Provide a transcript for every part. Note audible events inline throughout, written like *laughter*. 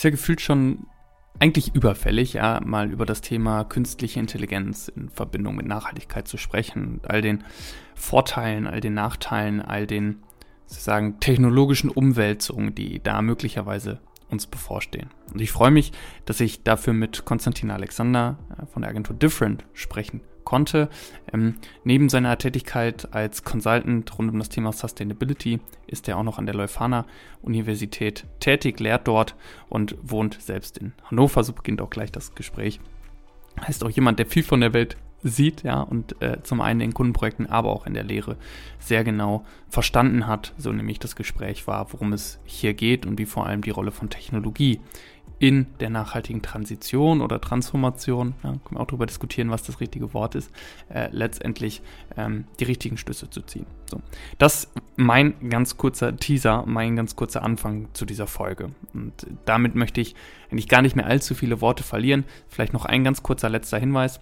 ist ja gefühlt schon eigentlich überfällig, ja, mal über das Thema künstliche Intelligenz in Verbindung mit Nachhaltigkeit zu sprechen, all den Vorteilen, all den Nachteilen, all den sozusagen technologischen Umwälzungen, die da möglicherweise uns bevorstehen. Und ich freue mich, dass ich dafür mit Konstantin Alexander äh, von der Agentur Different sprechen konnte. Ähm, neben seiner Tätigkeit als Consultant rund um das Thema Sustainability ist er auch noch an der Leuphana Universität tätig, lehrt dort und wohnt selbst in Hannover. So beginnt auch gleich das Gespräch. Heißt auch jemand, der viel von der Welt sieht, ja, und äh, zum einen in Kundenprojekten, aber auch in der Lehre sehr genau verstanden hat, so nämlich das Gespräch war, worum es hier geht und wie vor allem die Rolle von Technologie in der nachhaltigen Transition oder Transformation, ja, können wir auch darüber diskutieren, was das richtige Wort ist, äh, letztendlich ähm, die richtigen Schlüsse zu ziehen. So. Das mein ganz kurzer Teaser, mein ganz kurzer Anfang zu dieser Folge. Und damit möchte ich eigentlich gar nicht mehr allzu viele Worte verlieren. Vielleicht noch ein ganz kurzer letzter Hinweis.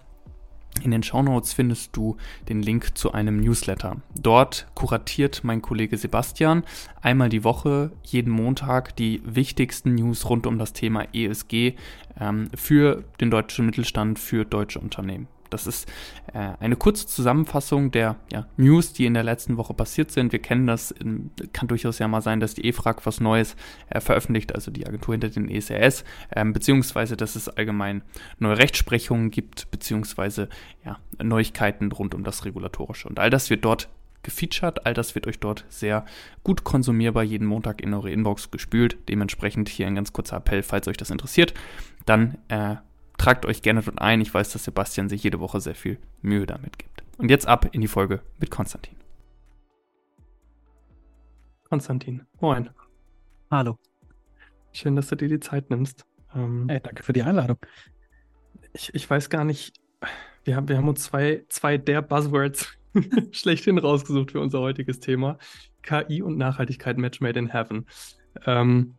In den Shownotes findest du den Link zu einem Newsletter. Dort kuratiert mein Kollege Sebastian einmal die Woche, jeden Montag, die wichtigsten News rund um das Thema ESG ähm, für den deutschen Mittelstand, für deutsche Unternehmen. Das ist äh, eine kurze Zusammenfassung der ja, News, die in der letzten Woche passiert sind. Wir kennen das, in, kann durchaus ja mal sein, dass die EFRAG was Neues äh, veröffentlicht, also die Agentur hinter den ESRS, äh, beziehungsweise dass es allgemein neue Rechtsprechungen gibt, beziehungsweise ja, Neuigkeiten rund um das Regulatorische. Und all das wird dort gefeatured. All das wird euch dort sehr gut konsumierbar jeden Montag in eure Inbox gespült. Dementsprechend hier ein ganz kurzer Appell, falls euch das interessiert, dann äh, Tragt euch gerne dort ein. Ich weiß, dass Sebastian sich jede Woche sehr viel Mühe damit gibt. Und jetzt ab in die Folge mit Konstantin. Konstantin, moin. Hallo. Schön, dass du dir die Zeit nimmst. Ähm, hey, danke für die Einladung. Ich, ich weiß gar nicht, wir haben, wir haben uns zwei, zwei der Buzzwords *laughs* schlechthin rausgesucht für unser heutiges Thema. KI und Nachhaltigkeit Match Made in Heaven. Ähm,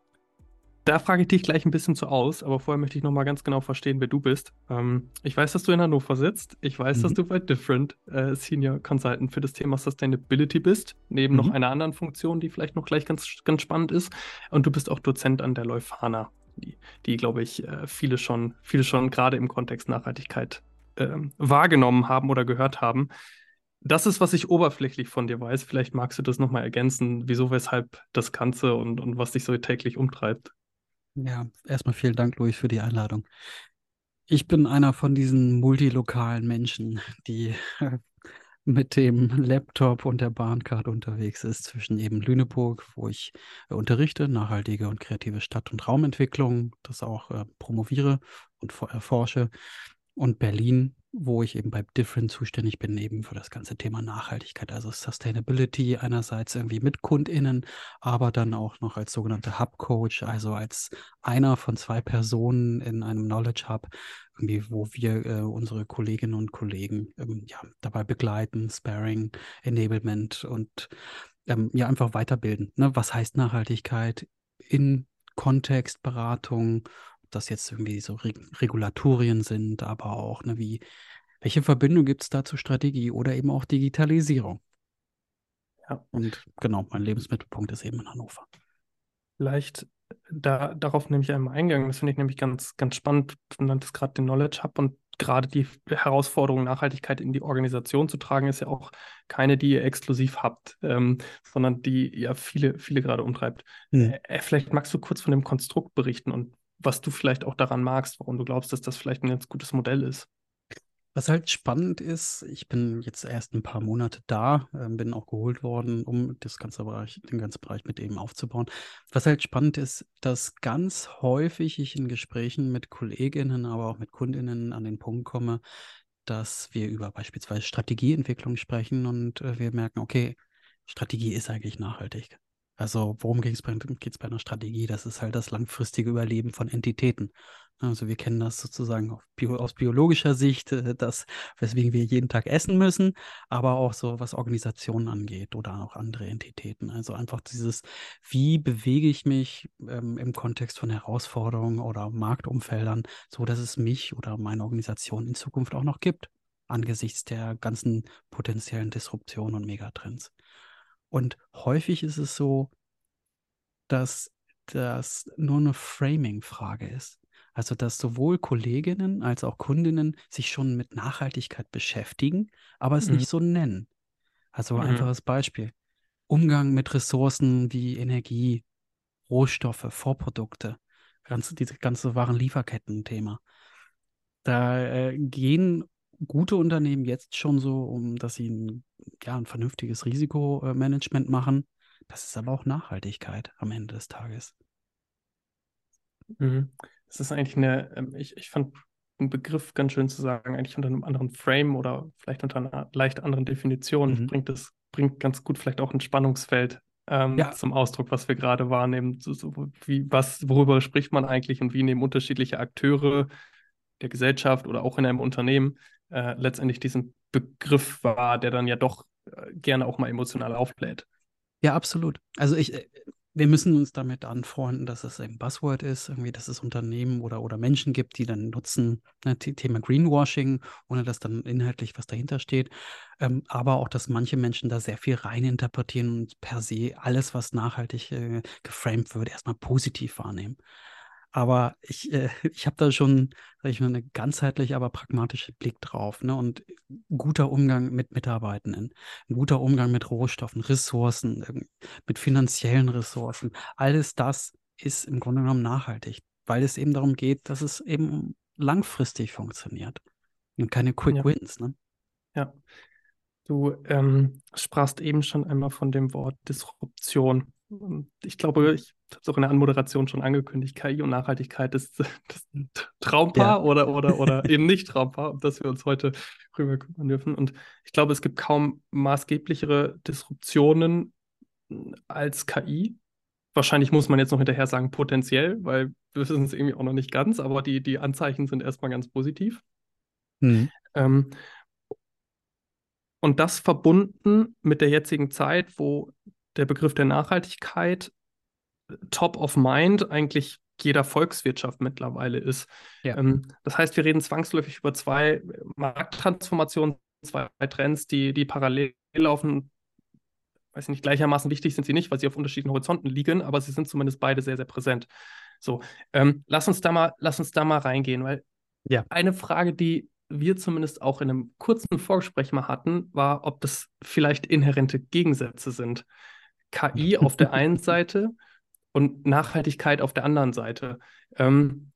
da frage ich dich gleich ein bisschen zu aus, aber vorher möchte ich nochmal ganz genau verstehen, wer du bist. Ähm, ich weiß, dass du in Hannover sitzt. Ich weiß, mhm. dass du bei Different äh, Senior Consultant für das Thema Sustainability bist, neben mhm. noch einer anderen Funktion, die vielleicht noch gleich ganz, ganz spannend ist. Und du bist auch Dozent an der Leuphana, die, die glaube ich, äh, viele schon, viele schon gerade im Kontext Nachhaltigkeit äh, wahrgenommen haben oder gehört haben. Das ist, was ich oberflächlich von dir weiß. Vielleicht magst du das nochmal ergänzen, wieso, weshalb das Ganze und, und was dich so täglich umtreibt. Ja, erstmal vielen Dank, Louis, für die Einladung. Ich bin einer von diesen multilokalen Menschen, die *laughs* mit dem Laptop und der Bahncard unterwegs ist zwischen eben Lüneburg, wo ich äh, unterrichte, nachhaltige und kreative Stadt- und Raumentwicklung, das auch äh, promoviere und erforsche, und Berlin, wo ich eben bei Different zuständig bin, eben für das ganze Thema Nachhaltigkeit, also Sustainability einerseits irgendwie mit KundInnen, aber dann auch noch als sogenannte Hub-Coach, also als einer von zwei Personen in einem Knowledge Hub, irgendwie, wo wir äh, unsere Kolleginnen und Kollegen ähm, ja, dabei begleiten, Sparing, Enablement und ähm, ja einfach weiterbilden. Ne? Was heißt Nachhaltigkeit in Kontextberatung das jetzt irgendwie so Re Regulatorien sind, aber auch, ne, wie, welche Verbindung gibt es da zur Strategie oder eben auch Digitalisierung? Ja. Und genau, mein Lebensmittelpunkt ist eben in Hannover. Vielleicht da, darauf nehme ich einmal Eingang. Das finde ich nämlich ganz, ganz spannend. Du nanntest gerade den Knowledge Hub und gerade die Herausforderung, Nachhaltigkeit in die Organisation zu tragen, ist ja auch keine, die ihr exklusiv habt, ähm, sondern die ja viele, viele gerade umtreibt. Hm. Äh, vielleicht magst du kurz von dem Konstrukt berichten und was du vielleicht auch daran magst, warum du glaubst, dass das vielleicht ein ganz gutes Modell ist. Was halt spannend ist, ich bin jetzt erst ein paar Monate da, äh, bin auch geholt worden, um das ganze Bereich, den ganzen Bereich mit eben aufzubauen. Was halt spannend ist, dass ganz häufig ich in Gesprächen mit Kolleginnen, aber auch mit Kundinnen an den Punkt komme, dass wir über beispielsweise Strategieentwicklung sprechen und äh, wir merken, okay, Strategie ist eigentlich nachhaltig. Also worum geht es bei, bei einer Strategie? Das ist halt das langfristige Überleben von Entitäten. Also wir kennen das sozusagen Bio, aus biologischer Sicht, äh, das, weswegen wir jeden Tag essen müssen, aber auch so, was Organisationen angeht oder auch andere Entitäten. Also einfach dieses, wie bewege ich mich ähm, im Kontext von Herausforderungen oder Marktumfeldern, so dass es mich oder meine Organisation in Zukunft auch noch gibt, angesichts der ganzen potenziellen Disruptionen und Megatrends. Und häufig ist es so, dass das nur eine Framing-Frage ist. Also, dass sowohl Kolleginnen als auch Kundinnen sich schon mit Nachhaltigkeit beschäftigen, aber es Mhm. nicht so nennen. Also, Mhm. einfaches Beispiel. Umgang mit Ressourcen wie Energie, Rohstoffe, Vorprodukte, ganze, diese ganze Warenlieferketten-Thema. Da äh, gehen gute Unternehmen jetzt schon so, um dass sie ein, ja, ein vernünftiges Risikomanagement machen. Das ist aber auch Nachhaltigkeit am Ende des Tages. Mhm. Das ist eigentlich eine, ähm, ich, ich fand einen Begriff ganz schön zu sagen, eigentlich unter einem anderen Frame oder vielleicht unter einer leicht anderen Definition Mhm. bringt es, bringt ganz gut vielleicht auch ein Spannungsfeld ähm, Ja. zum Ausdruck, was wir gerade wahrnehmen. So, so, wie, was, worüber spricht man eigentlich und wie nehmen unterschiedliche Akteure der Gesellschaft oder auch in einem Unternehmen äh, letztendlich diesen Begriff wahr, der dann ja doch äh, gerne auch mal emotional auflädt. Ja, absolut. Also ich, äh, wir müssen uns damit anfreunden, dass es ein Buzzword ist, irgendwie, dass es Unternehmen oder, oder Menschen gibt, die dann nutzen, ne, The- Thema Greenwashing, ohne dass dann inhaltlich was dahinter steht. Ähm, aber auch, dass manche Menschen da sehr viel reininterpretieren und per se alles, was nachhaltig geframed wird, erstmal positiv wahrnehmen. Aber ich, äh, *laughs* ich habe da schon, sag ich mal, eine ganzheitlich, aber pragmatische Blick drauf. Ne? Und guter Umgang mit Mitarbeitenden, ein guter Umgang mit Rohstoffen, Ressourcen, ähm, mit finanziellen Ressourcen. Alles das ist im Grunde genommen nachhaltig, weil es eben darum geht, dass es eben langfristig funktioniert und keine Quick Ja. Wins. Ne? Ja. Du ähm, sprachst eben schon einmal von dem Wort Disruption. Und Ich glaube, ich habe es auch in der Anmoderation schon angekündigt, KI und Nachhaltigkeit ist *laughs* das Traumpaar oder, oder, oder *laughs* eben nicht Traumpaar, um das wir uns heute rüber kümmern dürfen. Und ich glaube, es gibt kaum maßgeblichere Disruptionen als KI. Wahrscheinlich muss man jetzt noch hinterher sagen, potenziell, weil wir wissen es irgendwie auch noch nicht ganz, aber die, die Anzeichen sind erstmal ganz positiv. Mhm. Ähm, und das verbunden mit der jetzigen Zeit, wo der Begriff der Nachhaltigkeit top of mind eigentlich jeder Volkswirtschaft mittlerweile ist. Ja. Ähm, das heißt, wir reden zwangsläufig über zwei Markttransformationen, zwei Trends, die, die parallel laufen. Weiß nicht, gleichermaßen wichtig sind sie nicht, weil sie auf unterschiedlichen Horizonten liegen, aber sie sind zumindest beide sehr, sehr präsent. So, ähm, lass uns da mal, lass uns da mal reingehen, weil Ja. eine Frage, die wir zumindest auch in einem kurzen Vorgespräch mal hatten, war, ob das vielleicht inhärente Gegensätze sind. KI auf der einen *laughs* Seite und Nachhaltigkeit auf der anderen Seite. Ähm,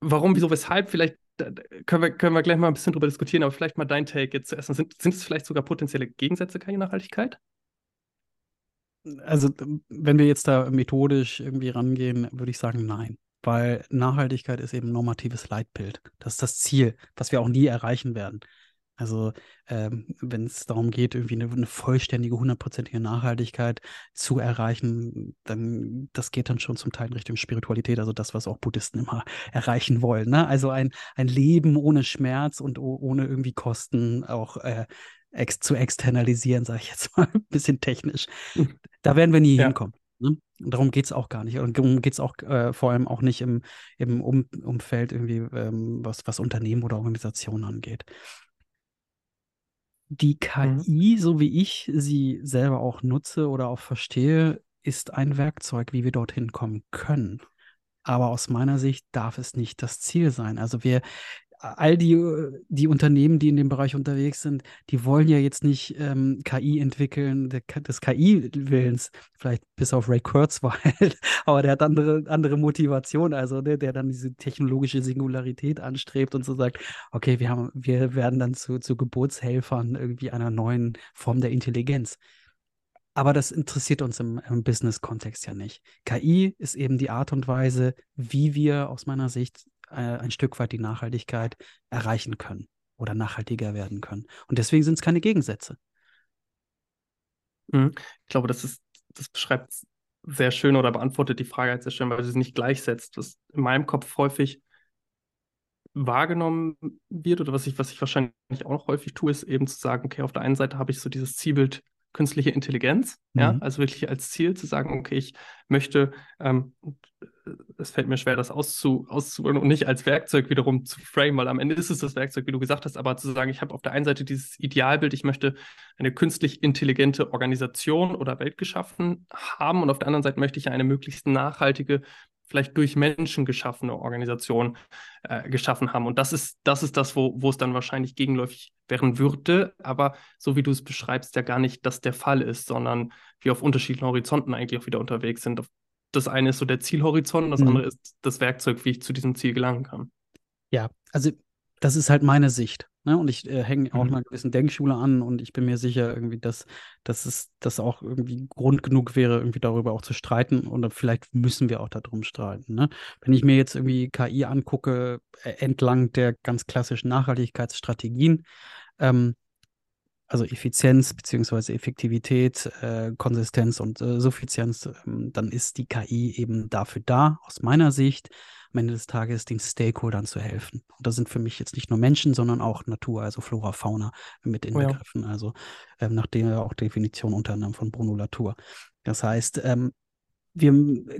warum, wieso, weshalb? Vielleicht können, wir, können wir gleich mal ein bisschen drüber diskutieren, aber vielleicht mal dein Take jetzt zuerst. Sind, sind es vielleicht sogar potenzielle Gegensätze, KI und Nachhaltigkeit? Also, wenn wir jetzt da methodisch irgendwie rangehen, würde ich sagen, nein. Weil Nachhaltigkeit ist eben ein normatives Leitbild. Das ist das Ziel, was wir auch nie erreichen werden. Also, ähm, wenn es darum geht, irgendwie eine, eine vollständige, hundertprozentige Nachhaltigkeit zu erreichen, dann das geht dann schon zum Teil in Richtung Spiritualität, also das, was auch Buddhisten immer *laughs* erreichen wollen. Ne? Also ein, ein Leben ohne Schmerz und oh, ohne irgendwie Kosten auch äh, ex zu externalisieren, sage ich jetzt *laughs* mal ein bisschen technisch. Da werden wir nie Ja. hinkommen. Ne? Und darum geht es auch gar nicht. Und darum geht es auch äh, vor allem auch nicht im, im um Umfeld irgendwie, ähm, was, was Unternehmen oder Organisationen angeht. Die KI, so wie ich sie selber auch nutze oder auch verstehe, ist ein Werkzeug, wie wir dorthin kommen können. Aber aus meiner Sicht darf es nicht das Ziel sein. Also wir, all die, die Unternehmen, die in dem Bereich unterwegs sind, die wollen ja jetzt nicht ähm, KI entwickeln, der, des KI-Willens, vielleicht bis auf Ray Kurzweil, *laughs* aber der hat andere, andere Motivation, also der, der dann diese technologische Singularität anstrebt und so sagt, okay, wir haben, wir werden dann zu, zu Geburtshelfern irgendwie einer neuen Form der Intelligenz. Aber das interessiert uns im, im Business-Kontext ja nicht. KI ist eben die Art und Weise, wie wir aus meiner Sicht äh, ein Stück weit die Nachhaltigkeit erreichen können oder nachhaltiger werden können. Und deswegen sind es keine Gegensätze. Mhm. Ich glaube, das ist, das beschreibt sehr schön oder beantwortet die Frage halt sehr schön, weil sie es nicht gleichsetzt. Was in meinem Kopf häufig wahrgenommen wird oder was ich, was ich wahrscheinlich auch noch häufig tue, ist eben zu sagen, okay, auf der einen Seite habe ich so dieses Zielbild künstliche Intelligenz, ja, Mhm. also wirklich als Ziel zu sagen, okay, ich möchte ähm, es fällt mir schwer, das auszu, auszuholen und nicht als Werkzeug wiederum zu frame, weil am Ende ist es das Werkzeug, wie du gesagt hast, aber zu sagen, ich habe auf der einen Seite dieses Idealbild, ich möchte eine künstlich intelligente Organisation oder Welt geschaffen haben und auf der anderen Seite möchte ich eine möglichst nachhaltige, vielleicht durch Menschen geschaffene Organisation äh, geschaffen haben. Und das ist, das ist das, wo, wo es dann wahrscheinlich gegenläufig werden würde, aber so wie du es beschreibst, ja gar nicht das der Fall ist, sondern wir auf unterschiedlichen Horizonten eigentlich auch wieder unterwegs sind. Das eine ist so der Zielhorizont, das mhm. andere ist das Werkzeug, wie ich zu diesem Ziel gelangen kann. Ja, also das ist halt meine Sicht. Ne? Und ich äh, hänge auch mhm. einer gewissen Denkschule an und ich bin mir sicher, irgendwie, dass, dass es das auch irgendwie Grund genug wäre, irgendwie darüber auch zu streiten. Und vielleicht müssen wir auch darum streiten. Ne? Wenn ich mir jetzt irgendwie KI angucke, äh, entlang der ganz klassischen Nachhaltigkeitsstrategien, ähm, also Effizienz beziehungsweise Effektivität, äh, Konsistenz und äh, Suffizienz, ähm, dann ist die KI eben dafür da, aus meiner Sicht, am Ende des Tages den Stakeholdern zu helfen. Und das sind für mich jetzt nicht nur Menschen, sondern auch Natur, also Flora, Fauna mit inbegriffen. Oh ja. Also ähm, nach der auch Definition unter anderem von Bruno Latour. Das heißt, ähm, wir,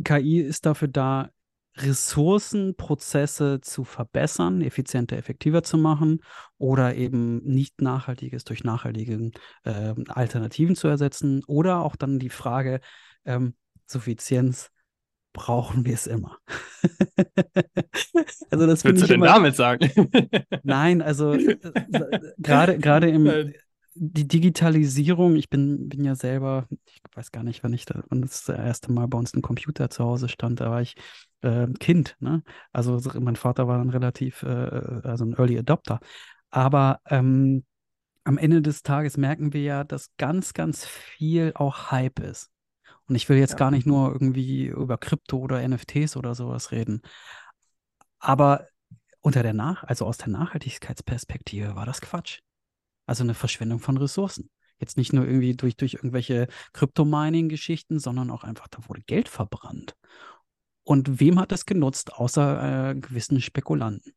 KI ist dafür da, Ressourcenprozesse zu verbessern, effizienter, effektiver zu machen oder eben nicht Nachhaltiges durch nachhaltige äh, Alternativen zu ersetzen oder auch dann die Frage ähm, Suffizienz brauchen wir es immer. *laughs* also das Willst du denn immer... damit sagen? *laughs* Nein, also äh, gerade gerade im die Digitalisierung, ich bin, bin ja selber, ich weiß gar nicht, wann ich da, wann das, das erste Mal bei uns ein Computer zu Hause stand, da war ich äh, Kind, ne? Also mein Vater war dann relativ, äh, also ein Early Adopter. Aber ähm, am Ende des Tages merken wir ja, dass ganz, ganz viel auch Hype ist. Und ich will jetzt ja. gar nicht nur irgendwie über Krypto oder NFTs oder sowas reden. Aber unter der Nach, also aus der Nachhaltigkeitsperspektive war das Quatsch. Also eine Verschwendung von Ressourcen. Jetzt nicht nur irgendwie durch, durch irgendwelche Kryptomining-Geschichten, sondern auch einfach, da wurde Geld verbrannt. Und wem hat das genutzt, außer äh, gewissen Spekulanten?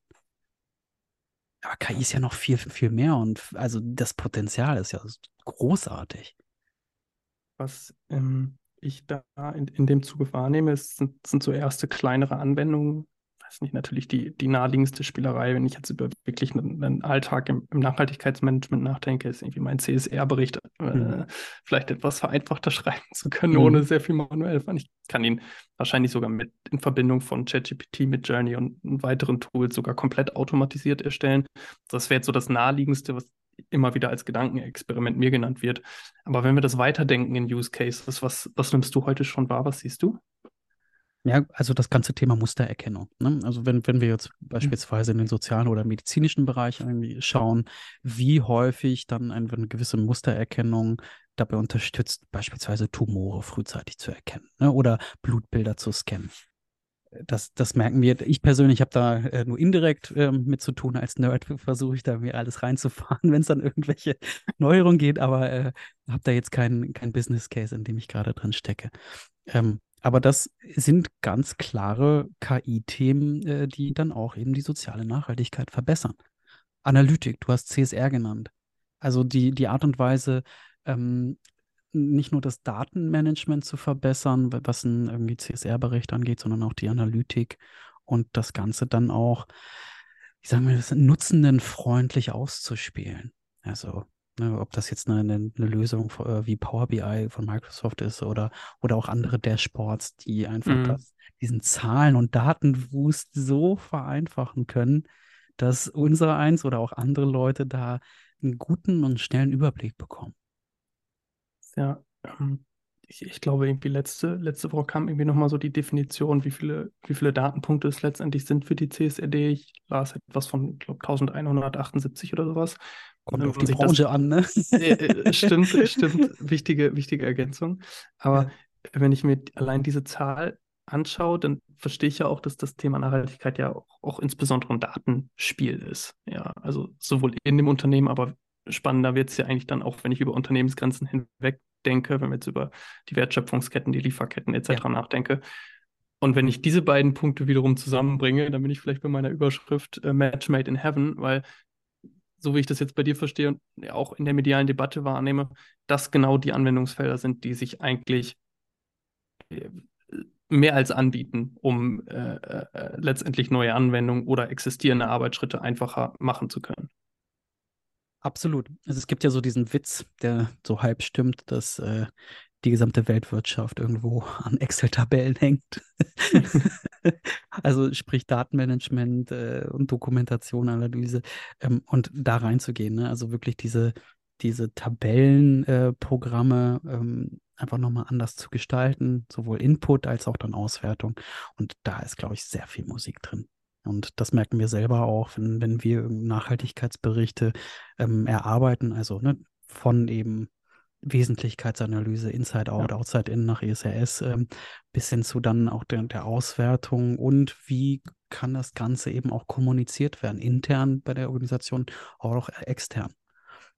Aber KI ist ja noch viel, viel mehr und also das Potenzial ist ja großartig. Was ähm, ich da in, in dem Zuge wahrnehme, sind, sind so erste kleinere Anwendungen. Weiß nicht, natürlich die, die naheliegendste Spielerei, wenn ich jetzt über wirklich einen, einen Alltag im, im, Nachhaltigkeitsmanagement nachdenke, ist irgendwie mein CSR-Bericht äh, mhm. vielleicht etwas vereinfachter *laughs* schreiben zu können, mhm. ohne sehr viel manuell. Ich kann ihn wahrscheinlich sogar mit in Verbindung von ChatGPT mit Journey und weiteren Tools sogar komplett automatisiert erstellen. Das wäre jetzt so das naheliegendste, was immer wieder als Gedankenexperiment mir genannt wird. Aber wenn wir das weiterdenken in Use Cases, was, was nimmst du heute schon wahr? Was siehst du? Ja, also das ganze Thema Mustererkennung. Ne? Also wenn, wenn wir jetzt mhm. beispielsweise in den sozialen oder medizinischen Bereich irgendwie schauen, wie häufig dann eine, eine gewisse Mustererkennung dabei unterstützt, beispielsweise Tumore frühzeitig zu erkennen ne? oder Blutbilder zu scannen das, das merken wir. Ich persönlich habe da äh, nur indirekt äh, mit zu tun. Als Nerd *laughs* versuche ich da mir alles reinzufahren, *laughs* wenn es dann irgendwelche *laughs* Neuerungen geht, aber äh, habe da jetzt keinen kein Business Case, in dem ich gerade drin stecke. Ähm, aber das sind ganz klare KI-Themen, äh, die dann auch eben die soziale Nachhaltigkeit verbessern. Analytik, du hast CSR genannt. Also die, die Art und Weise, ähm, nicht nur das Datenmanagement zu verbessern, was ein irgendwie CSR-Bericht angeht, sondern auch die Analytik und das Ganze dann auch, wie sagen wir das, nutzendenfreundlich auszuspielen. Also, ne, ob das jetzt eine, eine, Lösung äh, wie Power BI von Microsoft ist oder, oder auch andere Dashboards, die einfach mhm. das, diesen Zahlen- und Datenwust so vereinfachen können, dass unser eins oder auch andere Leute da einen guten und schnellen Überblick bekommen. Ja, ähm, ich, ich glaube, irgendwie letzte, letzte Woche kam irgendwie nochmal so die Definition, wie viele, wie viele Datenpunkte es letztendlich sind für die CSRD. Ich las etwas von, ich glaube, 1178 oder sowas. Kommt auf die Branche das, an, ne? Äh, äh, *laughs* stimmt, stimmt. Wichtige, wichtige Ergänzung. Aber ja. wenn ich mir allein diese Zahl anschaue, dann verstehe ich ja auch, dass das Thema Nachhaltigkeit ja auch, auch insbesondere ein Datenspiel ist. Ja, also sowohl in dem Unternehmen, aber spannender wird es ja eigentlich dann auch, wenn ich über Unternehmensgrenzen hinweg denke, wenn wir jetzt über die Wertschöpfungsketten, die Lieferketten etc. Ja. nachdenke. Und wenn ich diese beiden Punkte wiederum zusammenbringe, dann bin ich vielleicht bei meiner Überschrift äh, Match Made in Heaven, weil so wie ich das jetzt bei dir verstehe und auch in der medialen Debatte wahrnehme, das genau die Anwendungsfelder sind, die sich eigentlich äh, mehr als anbieten, um äh, äh, letztendlich neue Anwendungen oder existierende Arbeitsschritte einfacher machen zu können. Absolut. Also es gibt ja so diesen Witz, der so halb stimmt, dass äh, die gesamte Weltwirtschaft irgendwo *laughs* an Excel-Tabellen hängt. *laughs* also sprich Datenmanagement äh, und Dokumentation, Analyse ähm, und da reinzugehen. Ne? Also wirklich diese, diese Tabellenprogramme äh, ähm, einfach nochmal anders zu gestalten, sowohl Input als auch dann Auswertung. Und da ist, glaube ich, sehr viel Musik drin. Und das merken wir selber auch, wenn, wenn wir Nachhaltigkeitsberichte ähm, erarbeiten, also ne, von eben Wesentlichkeitsanalyse, Inside Out, ja. Outside In nach ESRS, ähm, bis hin zu dann auch der, der Auswertung und wie kann das Ganze eben auch kommuniziert werden, intern bei der Organisation, auch extern.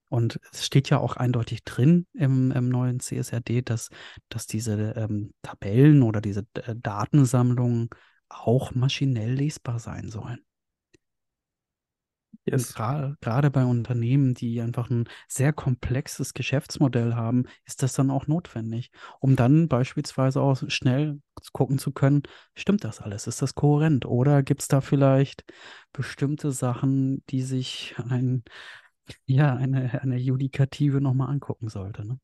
Und es steht ja auch eindeutig drin im, im neuen CSRD, dass, dass diese ähm, Tabellen oder diese äh, Datensammlungen auch maschinell lesbar sein sollen. Yes. Gerade bei Unternehmen, die einfach ein sehr komplexes Geschäftsmodell haben, ist das dann auch notwendig, um dann beispielsweise auch schnell gucken zu können, stimmt das alles? Ist das kohärent? Oder gibt es da vielleicht bestimmte Sachen, die sich ein, ja, eine, eine Judikative nochmal angucken sollte? Ne?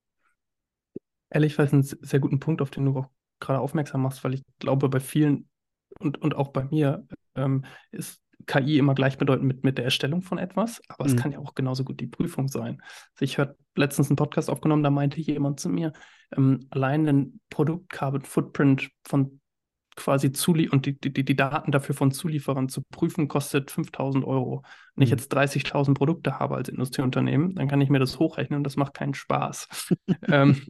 Ehrlich, weil es einen sehr guten Punkt, auf den du auch gerade aufmerksam machst, weil ich glaube, bei vielen und, und auch bei mir ähm, ist KI immer gleichbedeutend mit, mit der Erstellung von etwas, aber mhm. es kann ja auch genauso gut die Prüfung sein. Also ich habe letztens einen Podcast aufgenommen, da meinte jemand zu mir, ähm, allein ein Produkt Carbon Footprint von quasi Zuli und die, die, die Daten dafür von Zulieferern zu prüfen, kostet 5000 Euro. Wenn ich mhm. jetzt 30.000 Produkte habe als Industrieunternehmen, dann kann ich mir das hochrechnen und das macht keinen Spaß. *laughs* ähm,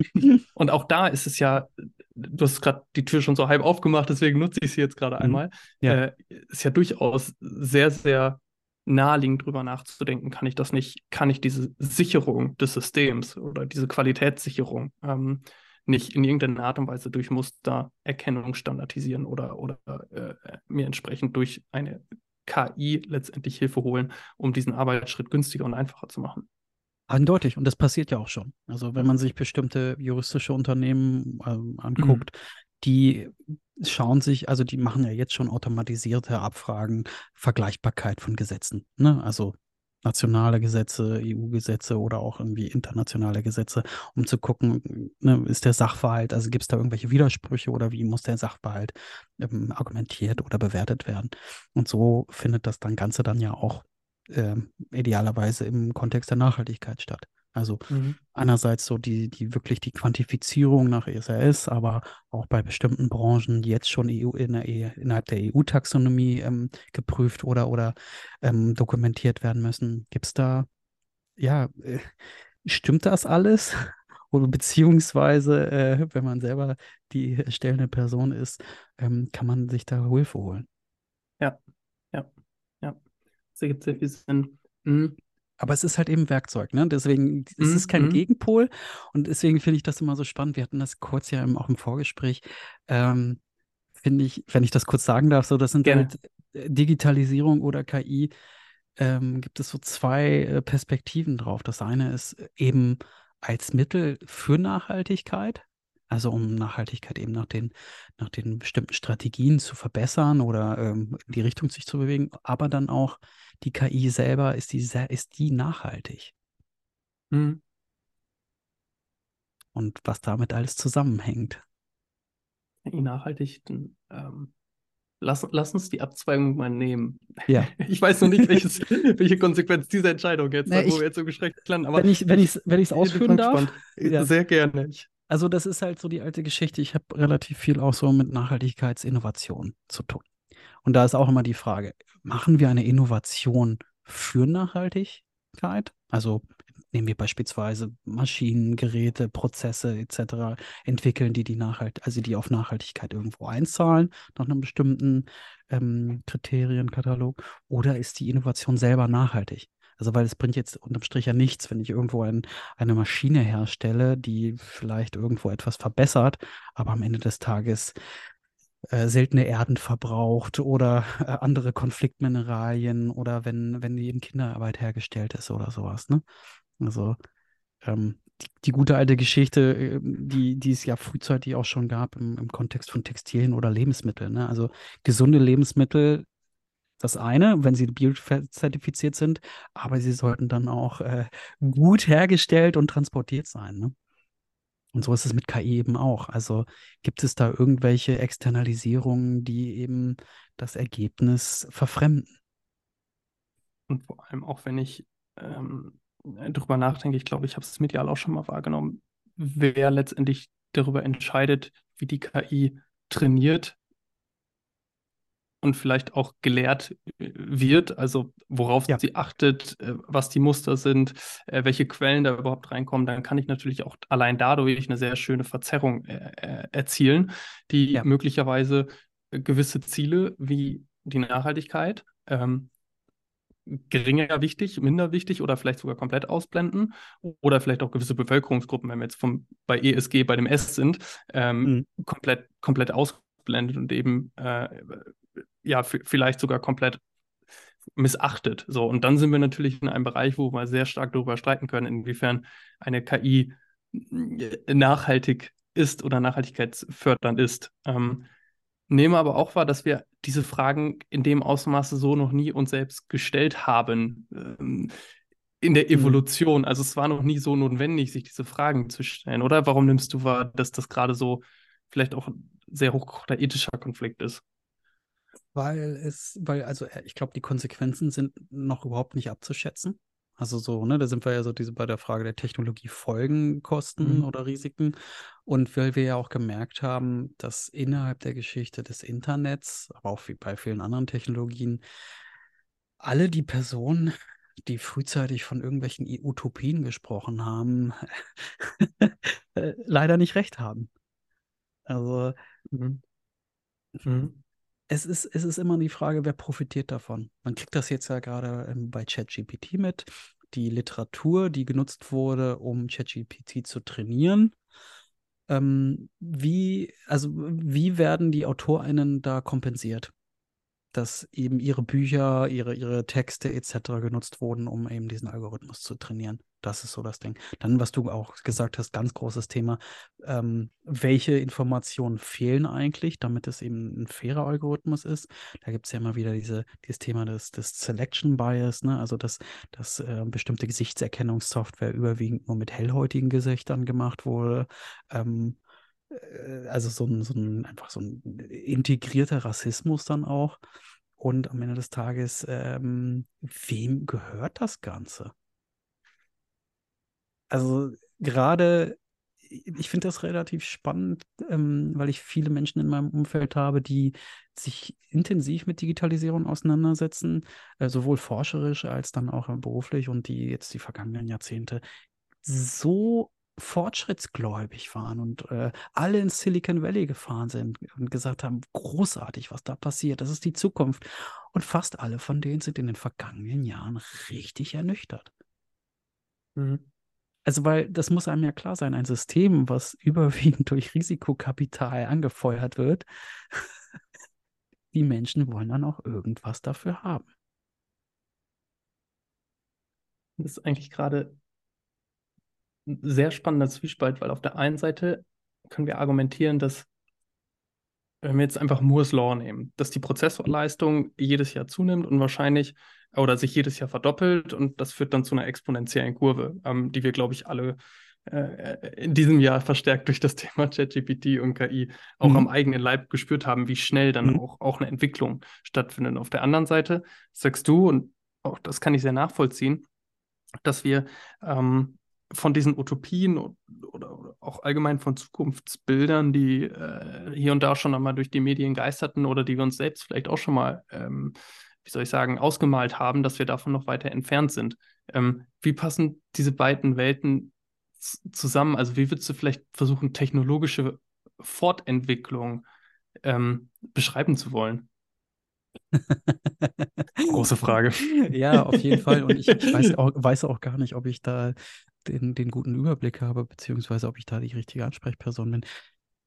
und auch da ist es ja, du hast gerade die Tür schon so halb aufgemacht, deswegen nutze ich sie jetzt gerade mhm. einmal. Ja. Äh, ist ja durchaus sehr, sehr naheliegend drüber nachzudenken, kann ich das nicht, kann ich diese Sicherung des Systems oder diese Qualitätssicherung ähm, nicht in irgendeiner Art und Weise durch Mustererkennung standardisieren oder, oder äh, mir entsprechend durch eine KI letztendlich Hilfe holen, um diesen Arbeitsschritt günstiger und einfacher zu machen. Eindeutig, und das passiert ja auch schon. Also wenn man sich bestimmte juristische Unternehmen äh, anguckt, mhm. die schauen sich, also die machen ja jetzt schon automatisierte Abfragen, Vergleichbarkeit von Gesetzen. Ne? Also nationale Gesetze, EU-Gesetze oder auch irgendwie internationale Gesetze, um zu gucken, ne, ist der Sachverhalt, also gibt es da irgendwelche Widersprüche oder wie muss der Sachverhalt ähm, argumentiert oder bewertet werden. Und so findet das dann Ganze dann ja auch äh, idealerweise im Kontext der Nachhaltigkeit statt. Also mhm. einerseits so die, die wirklich die Quantifizierung nach ESRS, aber auch bei bestimmten Branchen jetzt schon EU, in der, e, innerhalb der EU-Taxonomie ähm, geprüft oder, oder ähm, dokumentiert werden müssen. Gibt es da, ja, äh, stimmt das alles? *laughs* Oder beziehungsweise, äh, wenn man selber die stellende Person ist, ähm, kann man sich da Hilfe holen. Ja, ja, ja. Das ergibt sehr viel Sinn. Mhm. Aber es ist halt eben Werkzeug, ne? Deswegen, es mhm. ist kein mhm. Gegenpol. Und deswegen finde ich das immer so spannend. Wir hatten das kurz ja auch im Vorgespräch. Ähm, finde ich, wenn ich das kurz sagen darf, so, das sind Gerne. halt äh, Digitalisierung oder KI, ähm, gibt es so zwei äh, Perspektiven drauf. Das eine ist eben als Mittel für Nachhaltigkeit, also um Nachhaltigkeit eben nach den, nach den bestimmten Strategien zu verbessern oder ähm, in die Richtung sich zu bewegen, aber dann auch die KI selber, ist die, ist die nachhaltig? Mhm. Und was damit alles zusammenhängt. KI nachhaltig, dann, ähm, lass, lass uns die Abzweigung mal nehmen. Ja. *laughs* Ich weiß noch nicht, welches, *laughs* welche Konsequenz diese Entscheidung jetzt hat, wo wir jetzt so geschreckt landen. Aber wenn ich es wenn ich's, wenn ausführen darf. Ja. Sehr gerne. Ich, also das ist halt so die alte Geschichte. Ich habe relativ viel auch so mit Nachhaltigkeitsinnovation zu tun. Und da ist auch immer die Frage, machen wir eine Innovation für Nachhaltigkeit? Also nehmen wir beispielsweise Maschinen, Geräte, Prozesse etc. entwickeln, die die Nachhalt also die auf Nachhaltigkeit irgendwo einzahlen nach einem bestimmten ähm, Kriterienkatalog, oder ist die Innovation selber nachhaltig? Also, weil es bringt jetzt unterm Strich ja nichts, wenn ich irgendwo ein, eine Maschine herstelle, die vielleicht irgendwo etwas verbessert, aber am Ende des Tages äh, seltene Erden verbraucht oder äh, andere Konfliktmineralien oder wenn, wenn die in Kinderarbeit hergestellt ist oder sowas. Ne? Also ähm, die, die, gute alte Geschichte, ähm, die, die es ja frühzeitig auch schon gab im, im Kontext von Textilien oder Lebensmitteln. Ne? Also gesunde Lebensmittel, das eine, wenn sie biozertifiziert sind, aber sie sollten dann auch äh, gut hergestellt und transportiert sein. Ne? Und so ist es mit KI eben auch. Also gibt es da irgendwelche Externalisierungen, die eben das Ergebnis verfremden? Und vor allem auch, wenn ich ähm, drüber nachdenke, ich glaube, ich habe es medial auch schon mal wahrgenommen, wer letztendlich darüber entscheidet, wie die KI trainiert und vielleicht auch gelehrt äh, wird, also worauf ja. sie achtet, äh, was die Muster sind, äh, welche Quellen da überhaupt reinkommen, dann kann ich natürlich auch allein dadurch eine sehr schöne Verzerrung erzielen, die ja. möglicherweise gewisse Ziele wie die Nachhaltigkeit ähm, geringer wichtig, minder wichtig oder vielleicht sogar komplett ausblenden oder vielleicht auch gewisse Bevölkerungsgruppen, wenn wir jetzt vom, bei ESG bei dem S sind, ähm, mhm. komplett, komplett ausblendet und eben äh, ja vielleicht sogar komplett missachtet. So, und dann sind wir natürlich in einem Bereich, wo wir sehr stark darüber streiten können, inwiefern eine KI nachhaltig ist oder nachhaltigkeitsfördernd ist. Ähm, nehme aber auch wahr, dass wir diese Fragen in dem Ausmaße so noch nie uns selbst gestellt haben ähm, in der mhm. Evolution. Also es war noch nie so notwendig, sich diese Fragen zu stellen, oder? Warum nimmst du wahr, dass das gerade so vielleicht auch ein sehr hochkochter ethischer Konflikt ist? Weil es, weil, also äh, ich glaube, die Konsequenzen sind noch überhaupt nicht abzuschätzen. Also so, ne, da sind wir ja so diese bei der Frage der Technologie Folgenkosten mhm. oder Risiken. Und weil wir ja auch gemerkt haben, dass innerhalb der Geschichte des Internets, aber auch wie bei vielen anderen Technologien, alle die Personen, die frühzeitig von irgendwelchen Utopien gesprochen haben, *laughs* äh, leider nicht recht haben. Also mhm. Mhm es ist, es ist immer die Frage, wer profitiert davon. Man kriegt das jetzt ja gerade ähm, bei ChatGPT mit. Die Literatur, die genutzt wurde, um ChatGPT zu trainieren. Ähm, wie, also wie werden die AutorInnen da kompensiert? Dass eben ihre Bücher, ihre, ihre Texte etc. genutzt wurden, um eben diesen Algorithmus zu trainieren. Das ist so das Ding. Dann, was du auch gesagt hast, ganz großes Thema. Ähm, welche Informationen fehlen eigentlich, damit es eben ein fairer Algorithmus ist? Da gibt es ja immer wieder diese, dieses Thema des, des Selection Bias, ne? also dass, dass äh, bestimmte Gesichtserkennungssoftware überwiegend nur mit hellhäutigen Gesichtern gemacht wurde. Ähm, äh, also so ein, so ein, einfach so ein integrierter Rassismus dann auch. Und am Ende des Tages, ähm, wem gehört das Ganze? Also gerade, ich finde das relativ spannend, ähm, weil ich viele Menschen in meinem Umfeld habe, die sich intensiv mit Digitalisierung auseinandersetzen, äh, sowohl forscherisch als dann auch beruflich und die jetzt die vergangenen Jahrzehnte so fortschrittsgläubig waren und äh, alle ins Silicon Valley gefahren sind und gesagt haben, großartig, was da passiert, das ist die Zukunft. Und fast alle von denen sind in den vergangenen Jahren richtig ernüchtert. Mhm. Also, weil das muss einem ja klar sein, ein System, was *laughs* überwiegend durch Risikokapital angefeuert wird, *laughs* die Menschen wollen dann auch irgendwas dafür haben. Das ist eigentlich gerade ein sehr spannender Zwiespalt, weil auf der einen Seite können wir argumentieren, dass wenn wir jetzt einfach Moore's Law nehmen, dass die Prozessorleistung jedes Jahr zunimmt und wahrscheinlich oder sich jedes Jahr verdoppelt und das führt dann zu einer exponentiellen Kurve, ähm, die wir, glaube ich, alle äh, in diesem Jahr verstärkt durch das *laughs* Thema ChatGPT und KI auch mhm. am eigenen Leib gespürt haben, wie schnell dann mhm. auch, auch eine Entwicklung stattfindet. Auf der anderen Seite sagst du, und auch das kann ich sehr nachvollziehen, dass wir ähm, von diesen Utopien oder, oder, auch allgemein von Zukunftsbildern, die äh, hier und da schon einmal durch die Medien geisterten oder die wir uns selbst vielleicht auch schon mal, ähm, wie soll ich sagen, ausgemalt haben, dass wir davon noch weiter entfernt sind. Ähm, wie passen diese beiden Welten zusammen? Also wie würdest du vielleicht versuchen, technologische Fortentwicklung ähm, beschreiben zu wollen? *laughs* Große Frage. Ja, auf jeden Fall. Und ich, ich weiß, *laughs* auch, weiß, auch, gar nicht, ob ich da den, den guten Überblick habe, beziehungsweise ob ich da die richtige Ansprechperson bin.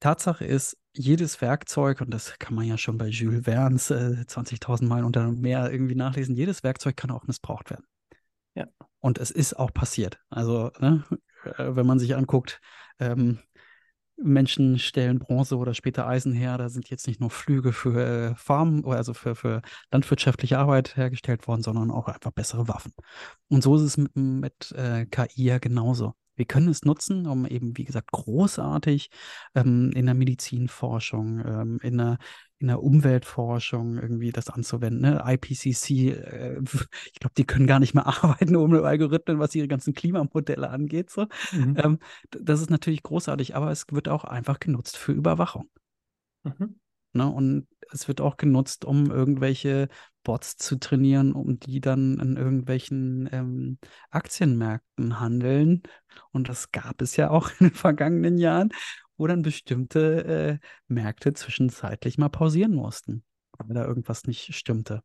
Tatsache ist, jedes Werkzeug, und das kann man ja schon bei Jules Verne's äh, 20.000 Mal unter mehr irgendwie nachlesen, jedes Werkzeug kann auch missbraucht werden. Ja. Und es ist auch passiert. Also, ne, äh, wenn man sich anguckt, ähm, Menschen stellen Bronze oder später Eisen her. Da sind jetzt nicht nur Flüge für äh, Farmen, also für, für landwirtschaftliche Arbeit hergestellt worden, sondern auch einfach bessere Waffen. Und so ist es mit, mit äh, KI ja genauso. Wir können es nutzen, um eben, wie gesagt, großartig ähm, in der Medizinforschung, ähm, in, der, in der Umweltforschung irgendwie das anzuwenden. Ne? IPCC, äh, ich glaube, die können gar nicht mehr *laughs* arbeiten ohne Algorithmen, was ihre ganzen Klimamodelle angeht. So. Mhm. Ähm, das ist natürlich großartig, aber es wird auch einfach genutzt für Überwachung. Mhm. Ne? Und es wird auch genutzt, um irgendwelche Bots zu trainieren, um die dann in irgendwelchen ähm, Aktienmärkten handeln. Und das gab es ja auch *laughs* in den vergangenen Jahren, wo dann bestimmte äh, Märkte zwischenzeitlich mal pausieren mussten, weil da irgendwas nicht stimmte.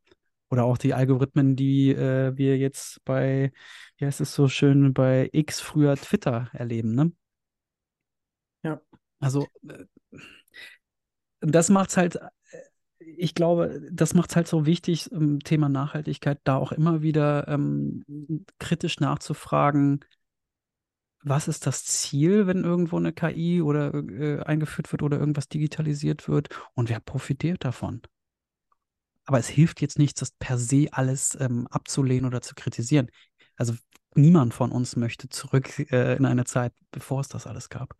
Oder auch die Algorithmen, die äh, wir jetzt bei, wie heißt es so schön, bei X früher Twitter erleben, ne? Ja. Also äh, das macht es halt, äh, ich glaube, das macht es halt so wichtig, im Thema Nachhaltigkeit, da auch immer wieder ähm, kritisch nachzufragen, was ist das Ziel, wenn irgendwo eine KI oder äh, eingeführt wird oder irgendwas digitalisiert wird und wer profitiert davon? Aber es hilft jetzt nichts, das per se alles ähm, abzulehnen oder zu kritisieren. Also niemand von uns möchte zurück äh, in eine Zeit, bevor es das alles gab.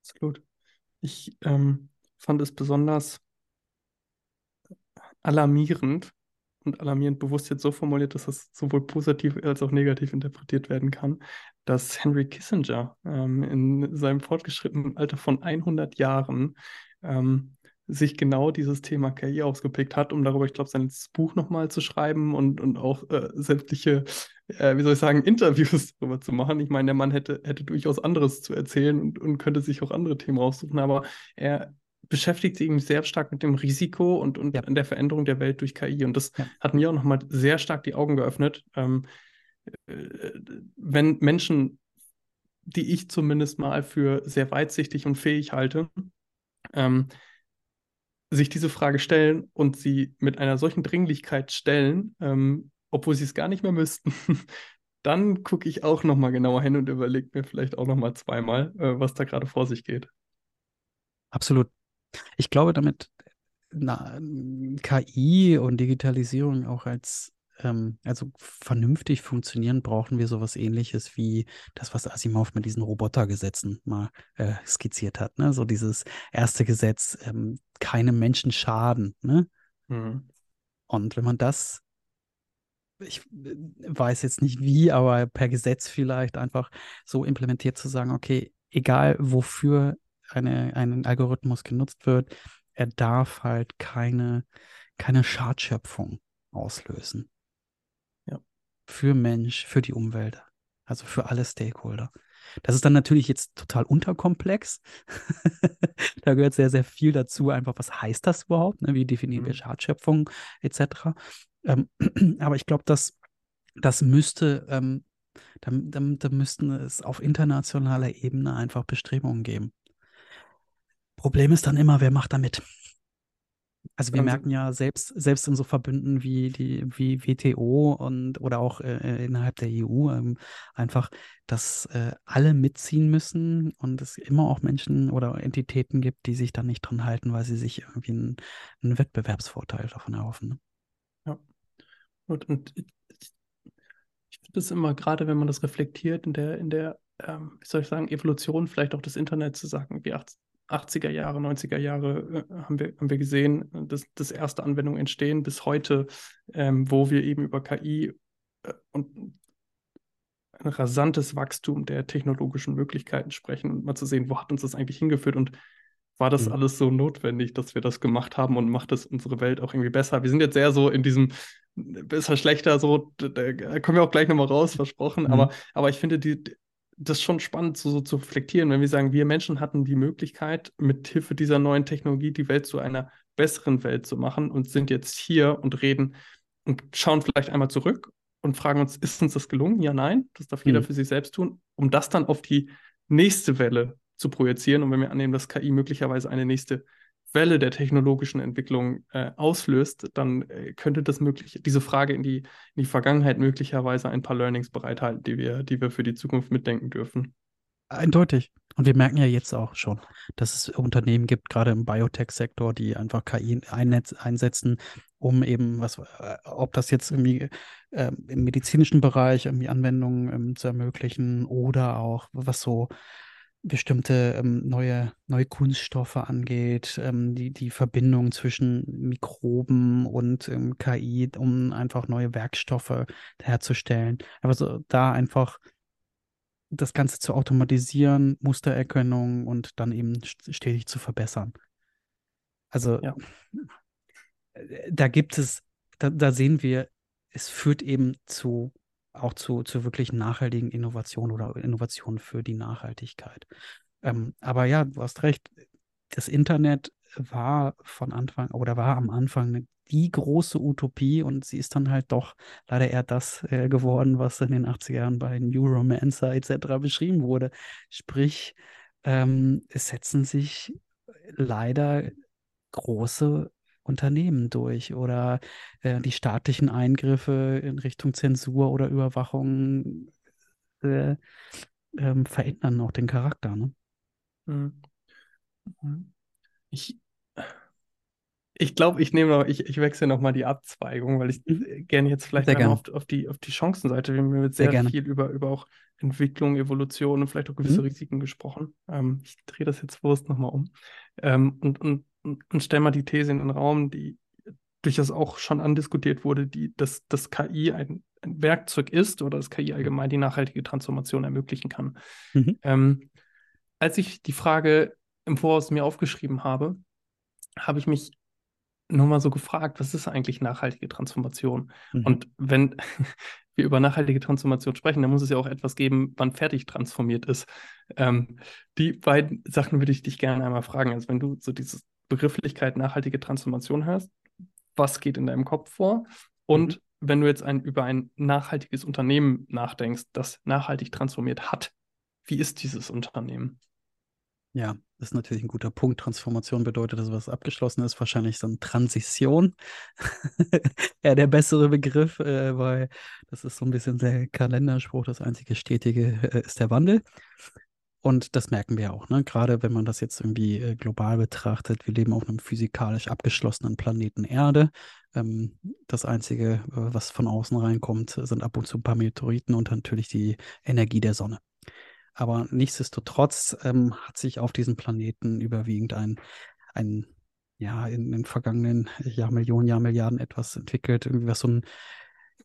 Absolut. Ich ähm, fand es besonders alarmierend und alarmierend bewusst jetzt so formuliert, dass das sowohl positiv als auch negativ interpretiert werden kann, dass Henry Kissinger ähm, in seinem fortgeschrittenen Alter von 100 Jahren ähm, sich genau dieses Thema KI ausgepickt hat, um darüber, ich glaube, sein Buch nochmal zu schreiben und, und auch äh, sämtliche, äh, wie soll ich sagen, *laughs* Interviews darüber zu machen. Ich meine, der Mann hätte, hätte durchaus anderes zu erzählen und, und könnte sich auch andere Themen raussuchen, aber er beschäftigt sich eben sehr stark mit dem Risiko und, und ja. der Veränderung der Welt durch KI. Und das ja. hat mir auch nochmal sehr stark die Augen geöffnet. Ähm, äh, wenn Menschen, die ich zumindest mal für sehr weitsichtig und fähig halte, ähm, sich diese Frage stellen und sie mit einer solchen Dringlichkeit stellen, ähm, obwohl sie es gar nicht mehr müssten, *laughs* dann gucke ich auch nochmal genauer hin und überlege mir vielleicht auch nochmal zweimal, äh, was da gerade vor sich geht. Absolut. Ich glaube, damit na, KI und Digitalisierung auch als ähm, also vernünftig funktionieren, brauchen wir sowas ähnliches wie das, was Asimov mit diesen Robotergesetzen mal äh, skizziert hat. Ne? So dieses erste Gesetz, ähm, keine Menschen schaden. Ne? Mhm. Und wenn man das, ich äh, weiß jetzt nicht wie, aber per Gesetz vielleicht einfach so implementiert zu sagen, okay, egal wofür eine, ein Algorithmus genutzt wird, er darf halt keine, keine Schadschöpfung auslösen. Ja. Für Mensch, für die Umwelt, also für alle Stakeholder. Das ist dann natürlich jetzt total unterkomplex. *laughs* da gehört sehr, sehr viel dazu. Einfach, was heißt das überhaupt? Ne? Wie definieren mhm. wir Schadschöpfung etc. Ähm, *clears throat* aber ich glaube, dass das müsste, ähm, da, da, da müssten es auf internationaler Ebene einfach Bestrebungen geben. Problem ist dann immer, wer macht da mit? Also wir merken ja selbst, selbst in so Verbünden wie die wie WTO und oder auch äh, innerhalb der EU ähm, einfach, dass äh, alle mitziehen müssen und es immer auch Menschen oder Entitäten gibt, die sich dann nicht dran halten, weil sie sich irgendwie einen, einen Wettbewerbsvorteil davon erhoffen. Ne? Ja. Und, und ich, ich finde es immer, gerade wenn man das reflektiert in der, in der, ähm, wie soll ich sagen, Evolution vielleicht auch des Internets zu sagen, wie 80er Jahre, 90er Jahre äh, haben, wir, haben wir gesehen, dass, dass erste Anwendungen entstehen, bis heute, ähm, wo wir eben über KI äh, und ein rasantes Wachstum der technologischen Möglichkeiten sprechen und mal zu sehen, wo hat uns das eigentlich hingeführt und war das mhm. alles so notwendig, dass wir das gemacht haben und macht es unsere Welt auch irgendwie besser? Wir sind jetzt sehr so in diesem besser, schlechter, so, da kommen wir auch gleich nochmal raus, versprochen, mhm. aber, aber ich finde, die, das ist schon spannend so, so, zu reflektieren, wenn wir sagen, wir Menschen hatten die Möglichkeit, mit Hilfe dieser neuen Technologie die Welt zu einer besseren Welt zu machen und sind jetzt hier und reden und schauen vielleicht einmal zurück und fragen uns, ist uns das gelungen? Ja, nein, das darf jeder mhm. für sich selbst tun, um das dann auf die nächste Welle zu projizieren. Und wenn wir annehmen, dass KI möglicherweise eine nächste Welle der technologischen Entwicklung äh, auslöst, dann äh, könnte das möglich, diese Frage in die, in die Vergangenheit möglicherweise ein paar Learnings bereithalten, die wir, die wir für die Zukunft mitdenken dürfen. Eindeutig. Und wir merken ja jetzt auch schon, dass es Unternehmen gibt, gerade im Biotech-Sektor, die einfach KI einsetzen, um eben, was, äh, ob das jetzt irgendwie äh, im medizinischen Bereich irgendwie Anwendungen ähm, zu ermöglichen oder auch was so bestimmte ähm, neue, neue Kunststoffe angeht, ähm, die, die Verbindung zwischen Mikroben und ähm, KI, um einfach neue Werkstoffe herzustellen. Also da einfach das Ganze zu automatisieren, Mustererkennung und dann eben stetig zu verbessern. Also ja. Äh, da gibt es, da, da sehen wir, es führt eben zu auch zu, zu wirklich nachhaltigen Innovationen oder Innovationen für die Nachhaltigkeit. Ähm, aber ja, du hast recht, das Internet war von Anfang oder war am Anfang die große Utopie und sie ist dann halt doch leider eher das äh, geworden, was in den 80er Jahren bei Neuromancer etc. beschrieben wurde. Sprich, ähm, es setzen sich leider große Unternehmen durch oder äh, die staatlichen Eingriffe in Richtung Zensur oder Überwachung äh, ähm, verändern auch den Charakter. Ne? Mhm. Mhm. Ich ich glaube, ich nehme noch, ich, ich wechsle noch mal die Abzweigung, weil ich mhm. gerne jetzt vielleicht gerne. Auf, auf, die, auf die Chancenseite. Wir haben jetzt sehr, sehr viel über, über auch Entwicklung, Evolution und vielleicht auch gewisse mhm. Risiken gesprochen. Ähm, ich drehe das jetzt bewusst nochmal um ähm, und, und, und, stelle mal die These in den Raum, die durchaus auch schon andiskutiert wurde, die, dass, dass KI ein, ein Werkzeug ist oder dass KI allgemein die nachhaltige Transformation ermöglichen kann. Mhm. Ähm, als ich die Frage im Voraus mir aufgeschrieben habe, habe ich mich nur mal so gefragt, was ist eigentlich nachhaltige Transformation? Mhm. Und wenn *laughs* wir über nachhaltige Transformation sprechen, dann muss es ja auch etwas geben, wann fertig transformiert ist. Ähm, die beiden Sachen würde ich dich gerne einmal fragen. Also wenn du so diese Begrifflichkeit nachhaltige Transformation hörst, was geht in deinem Kopf vor? Und mhm. wenn du jetzt ein, über ein nachhaltiges Unternehmen nachdenkst, das nachhaltig transformiert hat, wie ist dieses Unternehmen? Ja, das ist natürlich ein guter Punkt. Transformation bedeutet, dass was abgeschlossen ist. Wahrscheinlich so eine Transition. *laughs* ja, der bessere Begriff, äh, weil das ist so ein bisschen der Kalenderspruch. Das einzige Stetige äh, ist der Wandel. Und das merken wir auch, ne? Gerade wenn man das jetzt irgendwie äh, global betrachtet. Wir leben auf einem physikalisch abgeschlossenen Planeten Erde. Ähm, das Einzige, äh, was von außen reinkommt, sind ab und zu ein paar Meteoriten und natürlich die Energie der Sonne. Aber nichtsdestotrotz ähm, hat sich auf diesem Planeten überwiegend ein, ein ja, in den vergangenen Jahrmillionen, Jahrmilliarden etwas entwickelt, irgendwie was so ein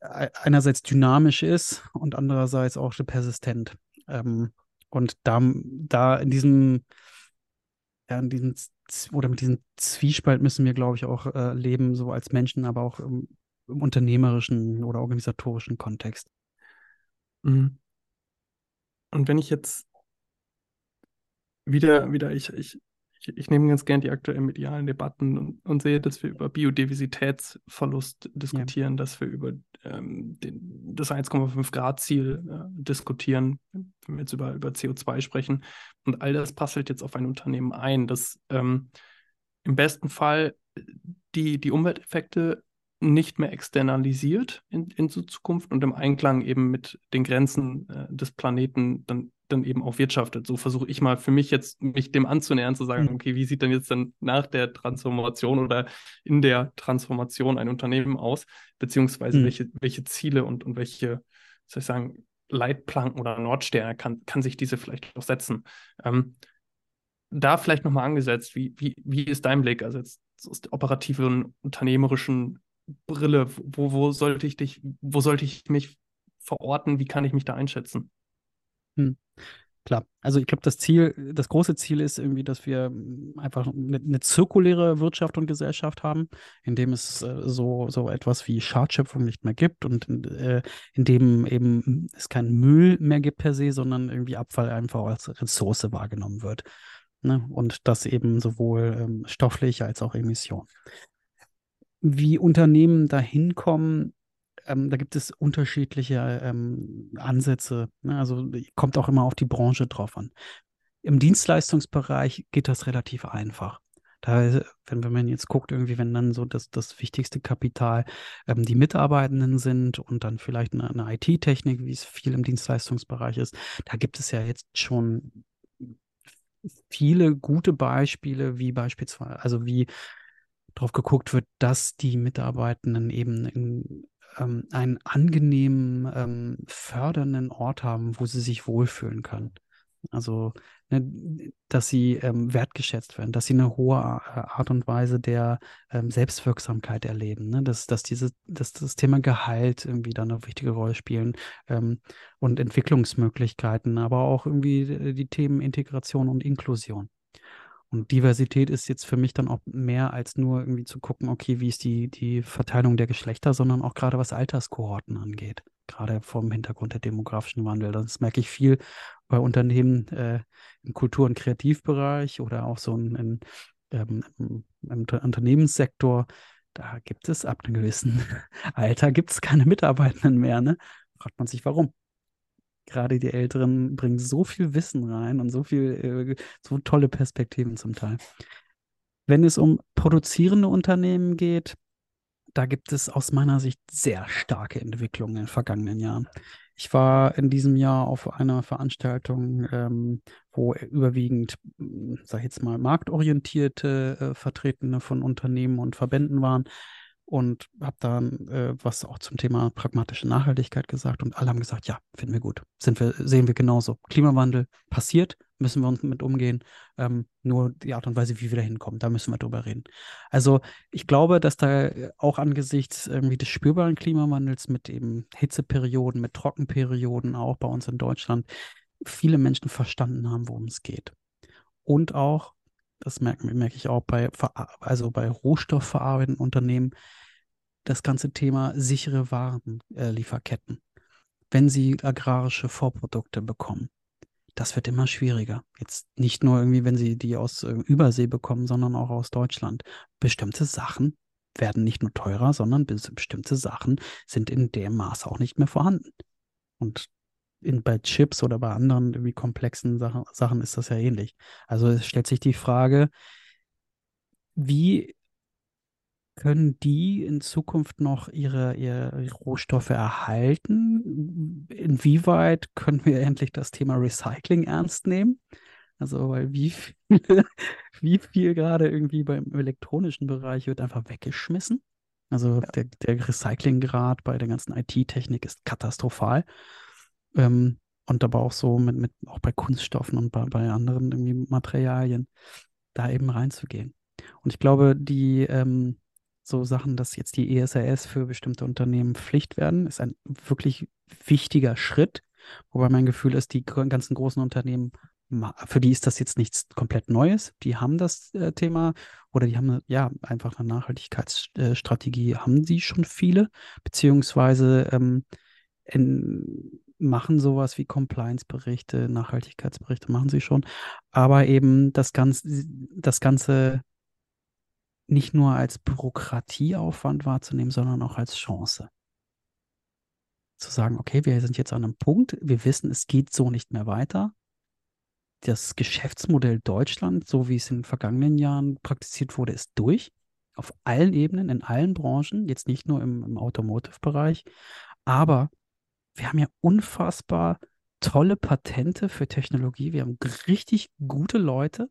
e-, einerseits dynamisch ist und andererseits auch persistent. Ähm, und da, da in diesem, ja, in diesem oder mit diesem Zwiespalt müssen wir, glaube ich, auch äh, leben, so als Menschen, aber auch im, im unternehmerischen oder organisatorischen Kontext. Mhm. Und wenn ich jetzt wieder, wieder, ich, ich, ich, ich nehme ganz gern die aktuellen medialen Debatten und, und sehe, dass wir über Biodiversitätsverlust diskutieren, ja. dass wir über ähm, den, das 1,5 Grad Ziel äh, diskutieren, wenn wir jetzt über, über CO2 sprechen. Und all das passelt jetzt auf ein Unternehmen ein, das ähm, im besten Fall die, die Umwelteffekte nicht mehr externalisiert in, in Zukunft und im Einklang eben mit den Grenzen äh, des Planeten dann, dann eben auch wirtschaftet. So versuche ich mal für mich jetzt, mich dem anzunähern, zu sagen, mhm. okay, wie sieht denn jetzt dann nach der Transformation oder in der Transformation ein Unternehmen aus, beziehungsweise mhm. welche, welche Ziele und, und welche, soll ich sagen, Leitplanken oder Nordsterne kann, kann sich diese vielleicht auch setzen. Ähm, da vielleicht nochmal angesetzt, wie, wie, wie ist dein Blick, also jetzt aus der operativen, unternehmerischen Brille? Wo, wo sollte ich dich, wo sollte ich mich verorten? Wie kann ich mich da einschätzen? Hm. Klar, also ich glaube, das Ziel, das große Ziel ist irgendwie, dass wir einfach eine, eine zirkuläre Wirtschaft und Gesellschaft haben, in dem es äh, so, so etwas wie Schadschöpfung nicht mehr gibt und äh, in dem eben es keinen Müll mehr gibt per se, sondern irgendwie Abfall einfach als Ressource wahrgenommen wird. Ne? Und das eben sowohl ähm, stofflich als auch Emission wie Unternehmen da hinkommen, ähm, da gibt es unterschiedliche ähm, Ansätze. Ne? Also kommt auch immer auf die Branche drauf an. Im Dienstleistungsbereich geht das relativ einfach. Da, wenn, wenn man jetzt guckt, irgendwie, wenn dann so das, das wichtigste Kapital ähm, die Mitarbeitenden sind und dann vielleicht eine, eine IT-Technik, wie es viel im Dienstleistungsbereich ist, da gibt es ja jetzt schon viele gute Beispiele, wie beispielsweise, also wie darauf geguckt wird, dass die Mitarbeitenden eben in, ähm, einen angenehmen, ähm, fördernden Ort haben, wo sie sich wohlfühlen können. Also, ne, dass sie ähm, wertgeschätzt werden, dass sie eine hohe äh, Art und Weise der ähm, Selbstwirksamkeit erleben, ne? dass, dass, diese, dass das Thema Gehalt irgendwie dann eine wichtige Rolle spielen ähm, und Entwicklungsmöglichkeiten, aber auch irgendwie die Themen Integration und Inklusion. Und Diversität ist jetzt für mich dann auch mehr als nur irgendwie zu gucken, okay, wie ist die, die Verteilung der Geschlechter, sondern auch gerade was Alterskohorten angeht. Gerade vom Hintergrund der demografischen Wandel. Das merke ich viel bei Unternehmen äh, im Kultur- und Kreativbereich oder auch so in, in, ähm, im, im Unternehmenssektor. Da gibt es ab einem gewissen *laughs* Alter gibt es keine Mitarbeitenden mehr. Ne? Fragt man sich, warum? Gerade die Älteren bringen so viel Wissen rein und so viel, äh, so tolle Perspektiven zum Teil. Wenn es um produzierende Unternehmen geht, da gibt es aus meiner Sicht sehr starke Entwicklungen in den vergangenen Jahren. Ich war in diesem Jahr auf einer Veranstaltung, ähm, wo überwiegend, hm, sag ich jetzt mal, marktorientierte äh, Vertretene von Unternehmen und Verbänden waren und habe dann äh, was auch zum Thema pragmatische Nachhaltigkeit gesagt und alle haben gesagt, ja, finden wir gut, sind wir, sehen wir genauso. Klimawandel passiert, müssen wir uns mit umgehen. Ähm, nur die Art und Weise, wie wir da hinkommen, da müssen wir drüber reden. Also ich glaube, dass da auch angesichts irgendwie des spürbaren Klimawandels mit eben Hitzeperioden, mit Trockenperioden, auch bei uns in Deutschland, viele Menschen verstanden haben, worum es geht. Und auch das merke, merke ich auch bei, also bei rohstoffverarbeitenden Unternehmen, das ganze Thema sichere Warenlieferketten. Äh, Wenn sie agrarische Vorprodukte bekommen, das wird immer schwieriger. Jetzt nicht nur irgendwie, wenn sie die aus äh, Übersee bekommen, sondern auch aus Deutschland. Bestimmte Sachen werden nicht nur teurer, sondern bestimmte Sachen sind in dem Maß auch nicht mehr vorhanden. Und in, bei Chips oder bei anderen irgendwie komplexen Sachen, Sachen ist das ja ähnlich. Also es stellt sich die Frage, wie können die in Zukunft noch ihre, ihre Rohstoffe erhalten? Inwieweit können wir endlich das Thema Recycling ernst nehmen? Also, weil wie viel, *laughs* wie viel gerade irgendwie beim elektronischen Bereich wird einfach weggeschmissen? Also der, der Recyclinggrad bei der ganzen IT-Technik ist katastrophal. Ähm, und aber auch so mit, mit auch bei Kunststoffen und bei, bei anderen irgendwie Materialien da eben reinzugehen. Und ich glaube, die ähm, so Sachen, dass jetzt die ESRS für bestimmte Unternehmen Pflicht werden, ist ein wirklich wichtiger Schritt. Wobei mein Gefühl ist, die ganzen großen Unternehmen, für die ist das jetzt nichts komplett Neues. Die haben das äh, Thema oder die haben ja einfach eine Nachhaltigkeitsstrategie, haben sie schon viele, beziehungsweise ähm, in, machen sowas wie Compliance-Berichte, Nachhaltigkeitsberichte, machen sie schon. Aber eben das Ganze, das Ganze nicht nur als Bürokratieaufwand wahrzunehmen, sondern auch als Chance. Zu sagen, okay, wir sind jetzt an einem Punkt, wir wissen, es geht so nicht mehr weiter. Das Geschäftsmodell Deutschland, so wie es in den vergangenen Jahren praktiziert wurde, ist durch. Auf allen Ebenen, in allen Branchen, jetzt nicht nur im, im Automotive-Bereich. Aber wir haben ja unfassbar tolle Patente für Technologie. Wir haben richtig gute Leute.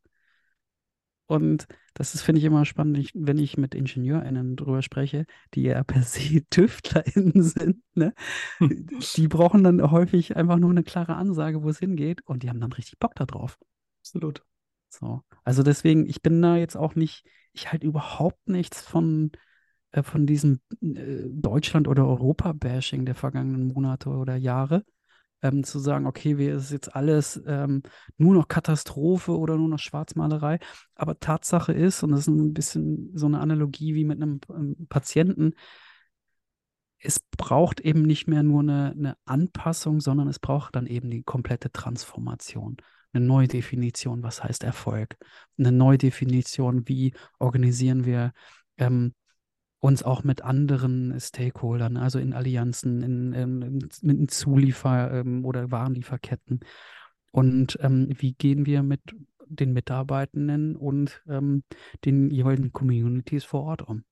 Und das ist, finde ich, immer spannend, wenn ich mit IngenieurInnen drüber spreche, die ja per se *laughs* TüftlerInnen sind. Ne? *laughs* Die brauchen dann häufig einfach nur eine klare Ansage, wo es hingeht. Und die haben dann richtig Bock darauf. Absolut. So. Also deswegen, ich bin da jetzt auch nicht, ich halte überhaupt nichts von äh, von diesem äh, Deutschland- oder Europa-Bashing der vergangenen Monate oder Jahre. Ähm, zu sagen, okay, wir ist jetzt alles ähm, nur noch Katastrophe oder nur noch Schwarzmalerei. Aber Tatsache ist, und das ist ein bisschen so eine Analogie wie mit einem, ähm, Patienten, es braucht eben nicht mehr nur eine, eine, Anpassung, sondern es braucht dann eben die komplette Transformation. Eine neue Definition, was heißt Erfolg? Eine neue Definition, wie organisieren wir ähm, uns auch mit anderen Stakeholdern, also in Allianzen, in, in, in Zuliefer- ähm, oder Warenlieferketten. Und ähm, wie gehen wir mit den Mitarbeitenden und ähm, den jeweiligen Communities vor Ort um.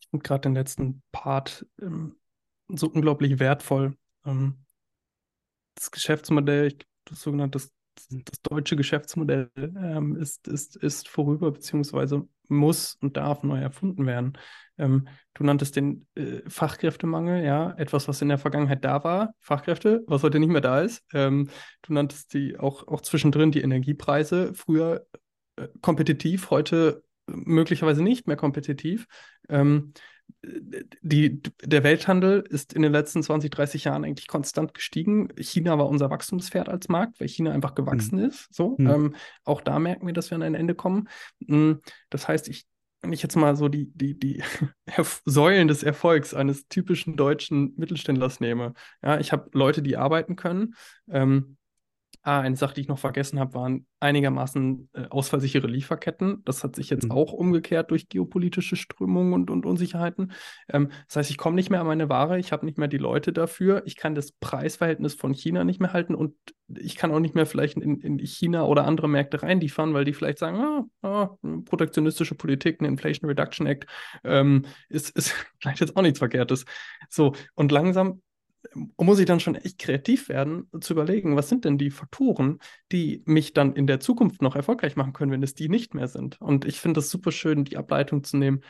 Ich finde gerade den letzten Part ähm, so unglaublich wertvoll. Ähm, das Geschäftsmodell, das sogenannte das deutsche Geschäftsmodell ähm, ist, ist, ist vorüber, beziehungsweise muss und darf neu erfunden werden. Ähm, du nanntest den äh, Fachkräftemangel, ja, etwas, was in der Vergangenheit da war, Fachkräfte, was heute nicht mehr da ist. Ähm, du nanntest die auch, auch zwischendrin die Energiepreise, früher äh, kompetitiv, heute möglicherweise nicht mehr kompetitiv. Ähm, die, der Welthandel ist in den letzten 20, 30 Jahren eigentlich konstant gestiegen. China war unser Wachstumspferd als Markt, weil China einfach gewachsen mhm. ist. So, mhm. ähm, auch da merken wir, dass wir an ein Ende kommen. Mm, das heißt, ich, wenn ich jetzt mal so die, die, die *laughs* Säulen des Erfolgs eines typischen deutschen Mittelständlers nehme, ja, ich habe Leute, die arbeiten können. Ähm, Ah, eine Sache, die ich noch vergessen habe, waren einigermaßen äh, ausfallsichere Lieferketten. Das hat sich jetzt mhm. auch umgekehrt durch geopolitische Strömungen und, und Unsicherheiten. Ähm, das heißt, ich komme nicht mehr an meine Ware, ich habe nicht mehr die Leute dafür, ich kann das Preisverhältnis von China nicht mehr halten und ich kann auch nicht mehr vielleicht in, in China oder andere Märkte reinliefern, weil die vielleicht sagen, ah, ah, protektionistische Politik, ein Inflation Reduction Act, ähm, ist, ist *laughs* vielleicht jetzt auch nichts Verkehrtes. So, und langsam muss ich dann schon echt kreativ werden, zu überlegen, was sind denn die Faktoren, die mich dann in der Zukunft noch erfolgreich machen können, wenn es die nicht mehr sind. Und ich finde es super schön, die Ableitung zu nehmen.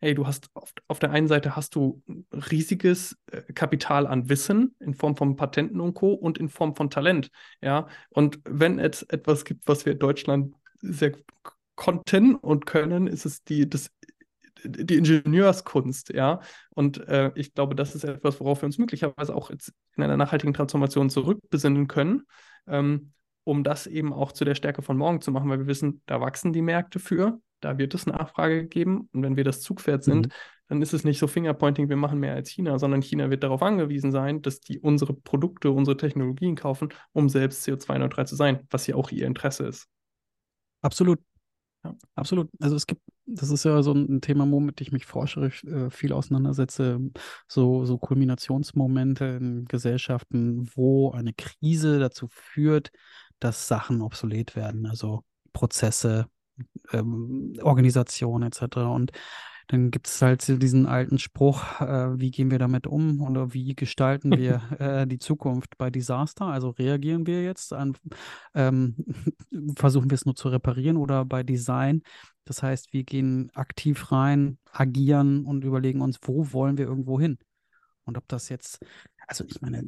Hey, du hast auf, auf der einen Seite hast du riesiges äh, Kapital an Wissen in Form von Patenten und Co. und in Form von Talent. Ja, und wenn es etwas gibt, was wir in Deutschland sehr konnten und können, ist es die, das die Ingenieurskunst, ja. Und äh, ich glaube, das ist etwas, worauf wir uns möglicherweise auch jetzt in einer nachhaltigen Transformation zurückbesinnen können, ähm, um das eben auch zu der Stärke von morgen zu machen, weil wir wissen, da wachsen die Märkte für, da wird es Nachfrage geben. Und wenn wir das Zugpferd sind, mhm. dann ist es nicht so Fingerpointing, wir machen mehr als China, sondern China wird darauf angewiesen sein, dass die unsere Produkte, unsere Technologien kaufen, um selbst CO2-neutral zu sein, was ja auch ihr Interesse ist. Absolut. Ja, absolut. Also es gibt, das ist ja so ein Thema, womit ich mich forscherisch äh, viel auseinandersetze, so, so Kulminationsmomente in Gesellschaften, wo eine Krise dazu führt, dass Sachen obsolet werden, also Prozesse, ähm, Organisation etc. Und dann gibt es halt diesen alten Spruch, äh, wie gehen wir damit um oder wie gestalten wir *laughs* äh, die Zukunft bei Desaster? Also reagieren wir jetzt an, ähm, *laughs* versuchen wir es nur zu reparieren oder bei Design? Das heißt, wir gehen aktiv rein, agieren und überlegen uns, wo wollen wir irgendwo hin? Und ob das jetzt also ich meine,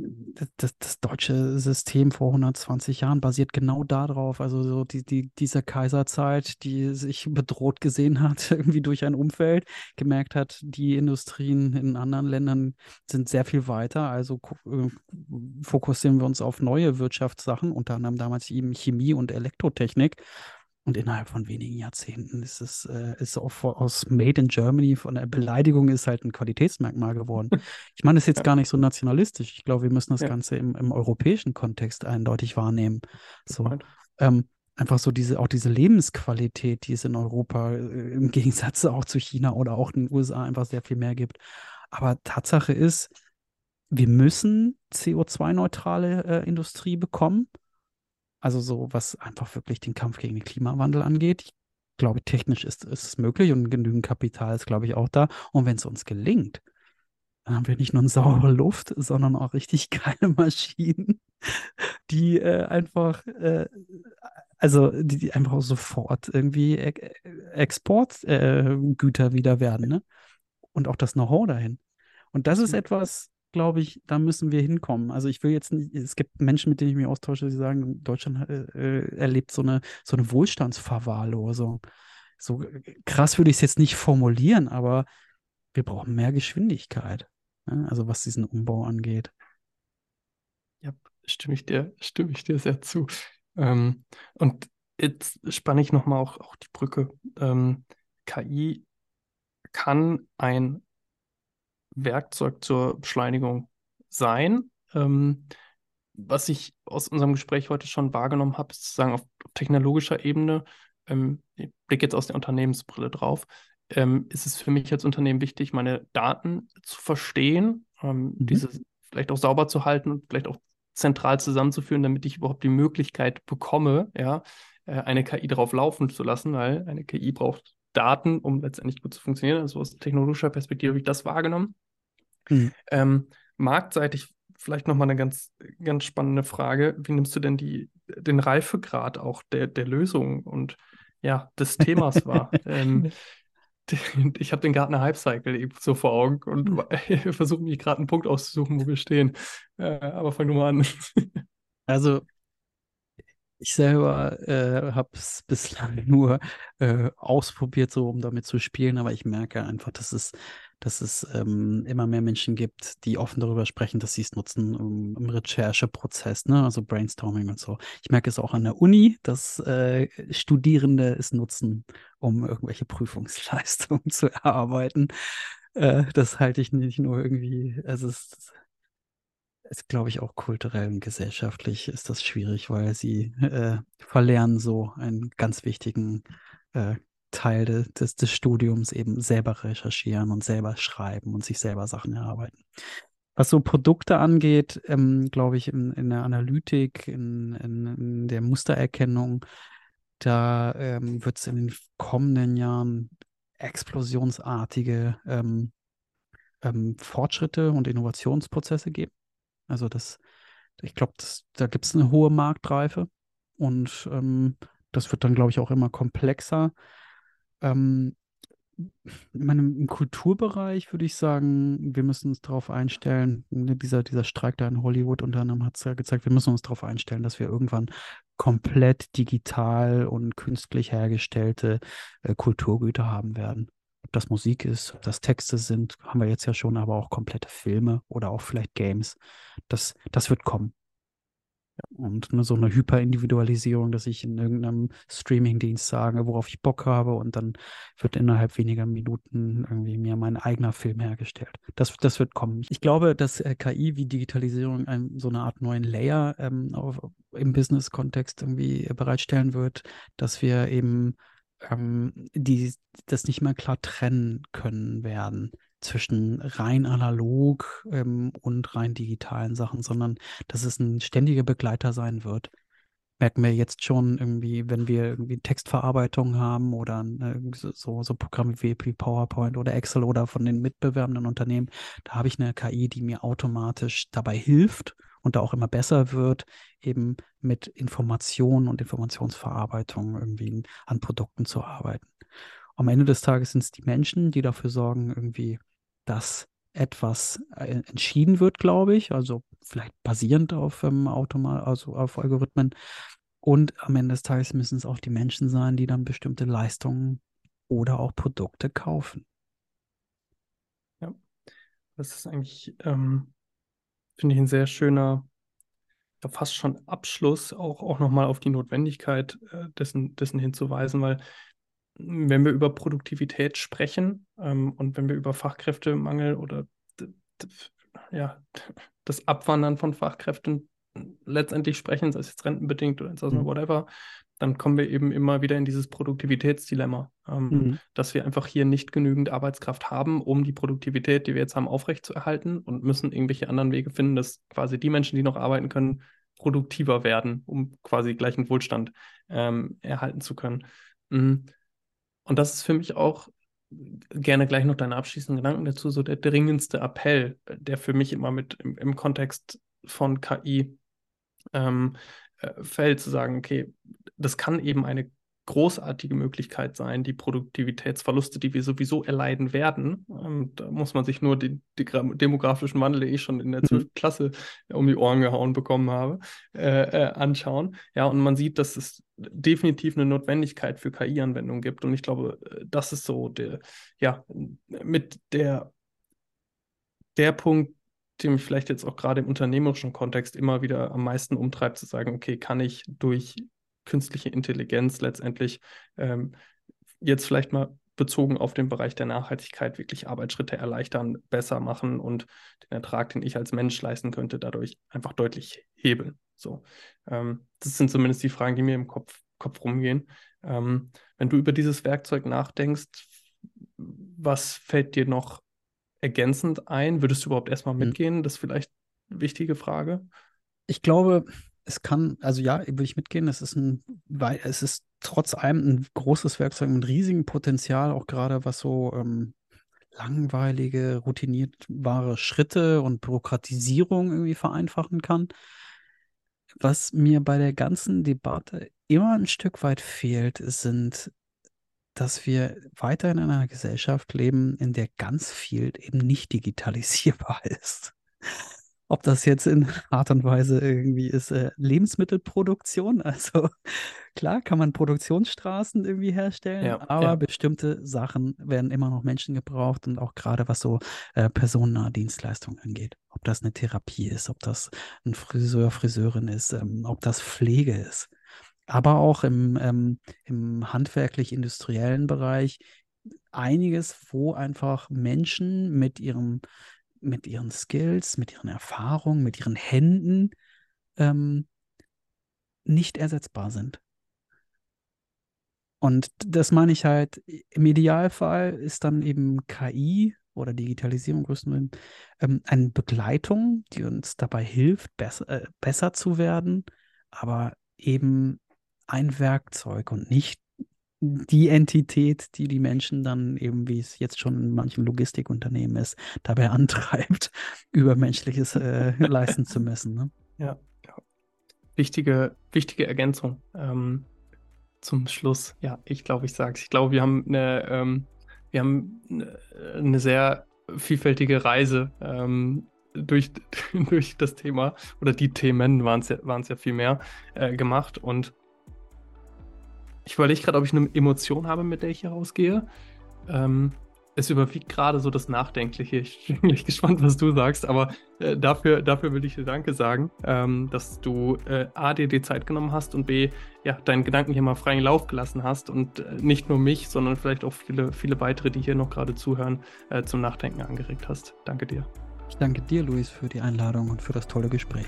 das, das, deutsche System vor 120 Jahren basiert genau darauf, also so die, die, diese Kaiserzeit, die sich bedroht gesehen hat, *laughs* irgendwie durch ein Umfeld, gemerkt hat, die Industrien in anderen Ländern sind sehr viel weiter, also äh, fokussieren wir uns auf neue Wirtschaftssachen, unter anderem damals eben Chemie und Elektrotechnik und innerhalb von wenigen Jahrzehnten ist es äh, ist auch aus Made in Germany von der Beleidigung ist halt ein Qualitätsmerkmal geworden. *laughs* Ich meine, das ist jetzt ja. gar nicht so nationalistisch. Ich glaube, wir müssen das ja. Ganze im, im, europäischen Kontext eindeutig wahrnehmen. So, ähm, einfach so diese, auch diese Lebensqualität, die es in Europa äh, im Gegensatz auch zu China oder auch in den USA einfach sehr viel mehr gibt. Aber Tatsache ist, wir müssen CO2-neutrale äh, Industrie bekommen. Also so, was einfach wirklich den Kampf gegen den Klimawandel angeht. Ich glaube, technisch ist, ist es möglich und genügend Kapital ist, glaube ich, auch da. Und wenn es uns gelingt, dann haben wir nicht nur saubere Luft, sondern auch richtig *laughs* geile Maschinen, die äh, einfach, äh, also die, die, einfach sofort irgendwie e Exportgüter äh, wieder werden, ne? Und auch das Know-how dahin. Und das ist etwas, glaube ich, da müssen wir hinkommen. Also ich will jetzt nicht, es gibt Menschen, mit denen ich mich austausche, die sagen, Deutschland äh, äh erlebt so eine, so eine Wohlstandsverwahrlosung. So krass würde ich es jetzt nicht formulieren, aber wir brauchen mehr Geschwindigkeit. Ne? Also was diesen Umbau angeht. Ja, stimme ich dir, stimme ich dir sehr zu. Ähm, und jetzt spanne ich nochmal auch, auch die Brücke. Ähm, KI kann ein Werkzeug zur Beschleunigung sein. Ähm, was ich aus unserem Gespräch heute schon wahrgenommen habe, ist sozusagen auf, auf technologischer Ebene, ähm, ich blicke jetzt aus der Unternehmensbrille drauf, ähm, ist es für mich als Unternehmen wichtig, meine Daten zu verstehen, ähm, mhm. diese vielleicht auch sauber zu halten und vielleicht auch zentral zusammenzuführen, damit ich überhaupt die Möglichkeit bekomme, ja, äh, eine KI darauf laufen zu lassen, weil eine KI braucht Daten, um letztendlich gut zu funktionieren. Also aus technologischer Perspektive habe ich das wahrgenommen. Mhm. Ähm, marktseitig vielleicht nochmal eine ganz, ganz spannende Frage. Wie nimmst du denn die, den Reifegrad auch der, der Lösung und ja, des Themas *laughs* wahr? ähm, *laughs* ich habe den Gartner Hype Cycle eben so vor Augen und hm. *laughs* versuche mich gerade einen Punkt auszusuchen, wo wir stehen. Äh, aber fang du mal an. Also ich selber äh, habe es bislang *laughs* nur äh, ausprobiert, so um damit zu spielen, aber ich merke einfach, dass es, dass es ähm, immer mehr Menschen gibt, die offen darüber sprechen, dass sie es nutzen um, im Rechercheprozess, ne? also Brainstorming und so. Ich merke es auch an der Uni, dass äh, Studierende es nutzen, um irgendwelche *laughs* Prüfungsleistungen zu erarbeiten. Äh, das halte ich nicht nur irgendwie, also es ist, glaube ich, auch kulturell und gesellschaftlich ist das schwierig, weil sie äh, verlernen so einen ganz wichtigen äh, Teil de, des, des Studiums eben selber recherchieren und selber schreiben und sich selber Sachen erarbeiten. Was so Produkte angeht, ähm, glaube ich, in, in, der Analytik, in, in, in der Mustererkennung, da ähm, wird es in den kommenden Jahren explosionsartige ähm, ähm Fortschritte und Innovationsprozesse geben. Also das, ich glaube, da gibt es eine hohe Marktreife und ähm, das wird dann, glaube ich, auch immer komplexer. Ähm, in meinem, Im Kulturbereich würde ich sagen, wir müssen uns darauf einstellen, ne, dieser, dieser Streik da in Hollywood unter anderem hat es ja gezeigt, wir müssen uns darauf einstellen, dass wir irgendwann komplett digital und künstlich hergestellte äh, Kulturgüter haben werden ob das Musik ist, ob das Texte sind, haben wir jetzt ja schon, aber auch komplette Filme oder auch vielleicht Games. Das, das wird kommen. Und ne, so eine Hyperindividualisierung, dass ich in irgendeinem Streamingdienst sage, worauf ich Bock habe, und dann wird innerhalb weniger Minuten irgendwie mir mein eigener Film hergestellt. Das, das wird kommen. Ich glaube, dass äh, KI wie Digitalisierung ein, so eine Art neuen Layer ähm, auf, im Business-Kontext irgendwie bereitstellen wird, dass wir eben ähm, die das nicht mehr klar trennen können werden zwischen rein analog ähm, und rein digitalen Sachen, sondern dass es ein ständiger Begleiter sein wird. Merken wir jetzt schon irgendwie, wenn wir irgendwie Textverarbeitung haben oder äh, so, so Programme wie PowerPoint oder Excel oder von den mitbewerbenden Unternehmen, da habe ich eine KI, die mir automatisch dabei hilft und da auch immer besser wird, eben mit Informationen und Informationsverarbeitung irgendwie an Produkten zu arbeiten. Am Ende des Tages sind es die Menschen, die dafür sorgen, irgendwie, dass etwas äh, entschieden wird, glaube ich, also vielleicht basierend auf ähm, Automa also auf Algorithmen. Und am Ende des Tages müssen es auch die Menschen sein, die dann bestimmte Leistungen oder auch Produkte kaufen. Ja, das ist eigentlich ähm, finde ich ein sehr schöner, fast schon Abschluss, auch, auch nochmal auf die Notwendigkeit äh, dessen, dessen hinzuweisen, weil wenn wir über Produktivität sprechen ähm, und wenn wir über Fachkräftemangel oder ja, das Abwandern von Fachkräften letztendlich sprechen, sei es jetzt rentenbedingt oder mhm. whatever, dann kommen wir eben immer wieder in dieses Produktivitätsdilemma, ähm, mhm. dass wir einfach hier nicht genügend Arbeitskraft haben, um die Produktivität, die wir jetzt haben, aufrechtzuerhalten und müssen irgendwelche anderen Wege finden, dass quasi die Menschen, die noch arbeiten können, produktiver werden, um quasi gleichen Wohlstand ähm, erhalten zu können. Mhm. Und das ist für mich auch gerne gleich noch deine abschließenden Gedanken dazu, so der dringendste Appell, der für mich immer mit im, im Kontext von KI ähm, äh, fällt, zu sagen, okay, das kann eben eine großartige Möglichkeit sein, die Produktivitätsverluste, die wir sowieso erleiden werden. Ähm, da muss man sich nur den, den, demografischen Wandel, den ich schon in der 12. Mhm. Klasse um die Ohren gehauen bekommen habe, äh, äh, anschauen. Ja, und man sieht, dass es definitiv eine Notwendigkeit für KI-Anwendungen gibt. Und ich glaube, äh, das ist so der, ja, mit der, der Punkt, mich vielleicht jetzt auch gerade im unternehmerischen Kontext immer wieder am meisten umtreibt, zu sagen, okay, kann ich durch künstliche Intelligenz letztendlich ähm, jetzt vielleicht mal bezogen auf den Bereich der Nachhaltigkeit wirklich Arbeitsschritte erleichtern, besser machen und den Ertrag, den ich als Mensch leisten könnte, dadurch einfach deutlich hebeln. So, ähm, das sind zumindest die Fragen, die mir im Kopf, Kopf rumgehen. Ähm, wenn du über dieses Werkzeug nachdenkst, was fällt dir noch ergänzend ein? Würdest du überhaupt erstmal hm. mitgehen? Das ist vielleicht eine wichtige Frage. Ich glaube, es kann, also ja, will ich mitgehen, es ist ein, weil es ist trotz allem ein großes Werkzeug mit riesigem Potenzial, auch gerade was so ähm, langweilige, routiniertbare Schritte und Bürokratisierung irgendwie vereinfachen kann. Was mir bei der ganzen Debatte immer ein Stück weit fehlt, sind, dass wir weiter in einer Gesellschaft leben, in der ganz viel eben nicht digitalisierbar *laughs* ist. Ob das jetzt in *laughs* Art und Weise irgendwie ist, äh, Lebensmittelproduktion, *laughs* also klar kann man Produktionsstraßen irgendwie herstellen, Ja, aber ja. bestimmte Sachen werden immer noch Menschen gebraucht und auch gerade was so äh, personennahe Dienstleistungen angeht. Ob das eine Therapie ist, ob das ein Friseur, Friseurin ist, ähm, ob das Pflege ist. Aber auch im, ähm, im handwerklich-industriellen Bereich einiges, wo einfach Menschen mit ihrem mit ihren Skills, mit ihren Erfahrungen, mit ihren Händen ähm, nicht ersetzbar sind. Und das meine ich halt, im Idealfall ist dann eben KI oder Digitalisierung größtenteils ähm, eine Begleitung, die uns dabei hilft, besser, äh, besser zu werden, aber eben ein Werkzeug und nicht die Entität, die die Menschen dann eben, wie es jetzt schon in manchen Logistikunternehmen ist, dabei *laughs* antreibt, Übermenschliches äh, *laughs* leisten zu müssen. Ne? Ja, ja. Wichtige, wichtige Ergänzung ähm, zum Schluss. Ja, ich glaube, ich sage es. Ich glaube, wir haben eine, ähm, wir haben eine, sehr vielfältige Reise ähm, durch, *laughs* durch das Thema oder die Themen waren es ja, waren's ja viel mehr äh, gemacht und ich überlege gerade, ob ich eine Emotion habe, mit der ich hier rausgehe. Ähm, es überwiegt gerade so das Nachdenkliche. Ich *laughs* bin wirklich gespannt, was du sagst, aber äh, dafür, dafür will ich dir Danke sagen, ähm, dass du äh, A, dir die Zeit genommen hast und B, ja, deinen Gedanken hier mal freien Lauf gelassen hast und äh, nicht nur mich, sondern vielleicht auch viele, viele weitere, die hier noch gerade zuhören, äh, zum Nachdenken angeregt hast. Danke dir. Ich danke dir, Luis, für die Einladung und für das tolle Gespräch.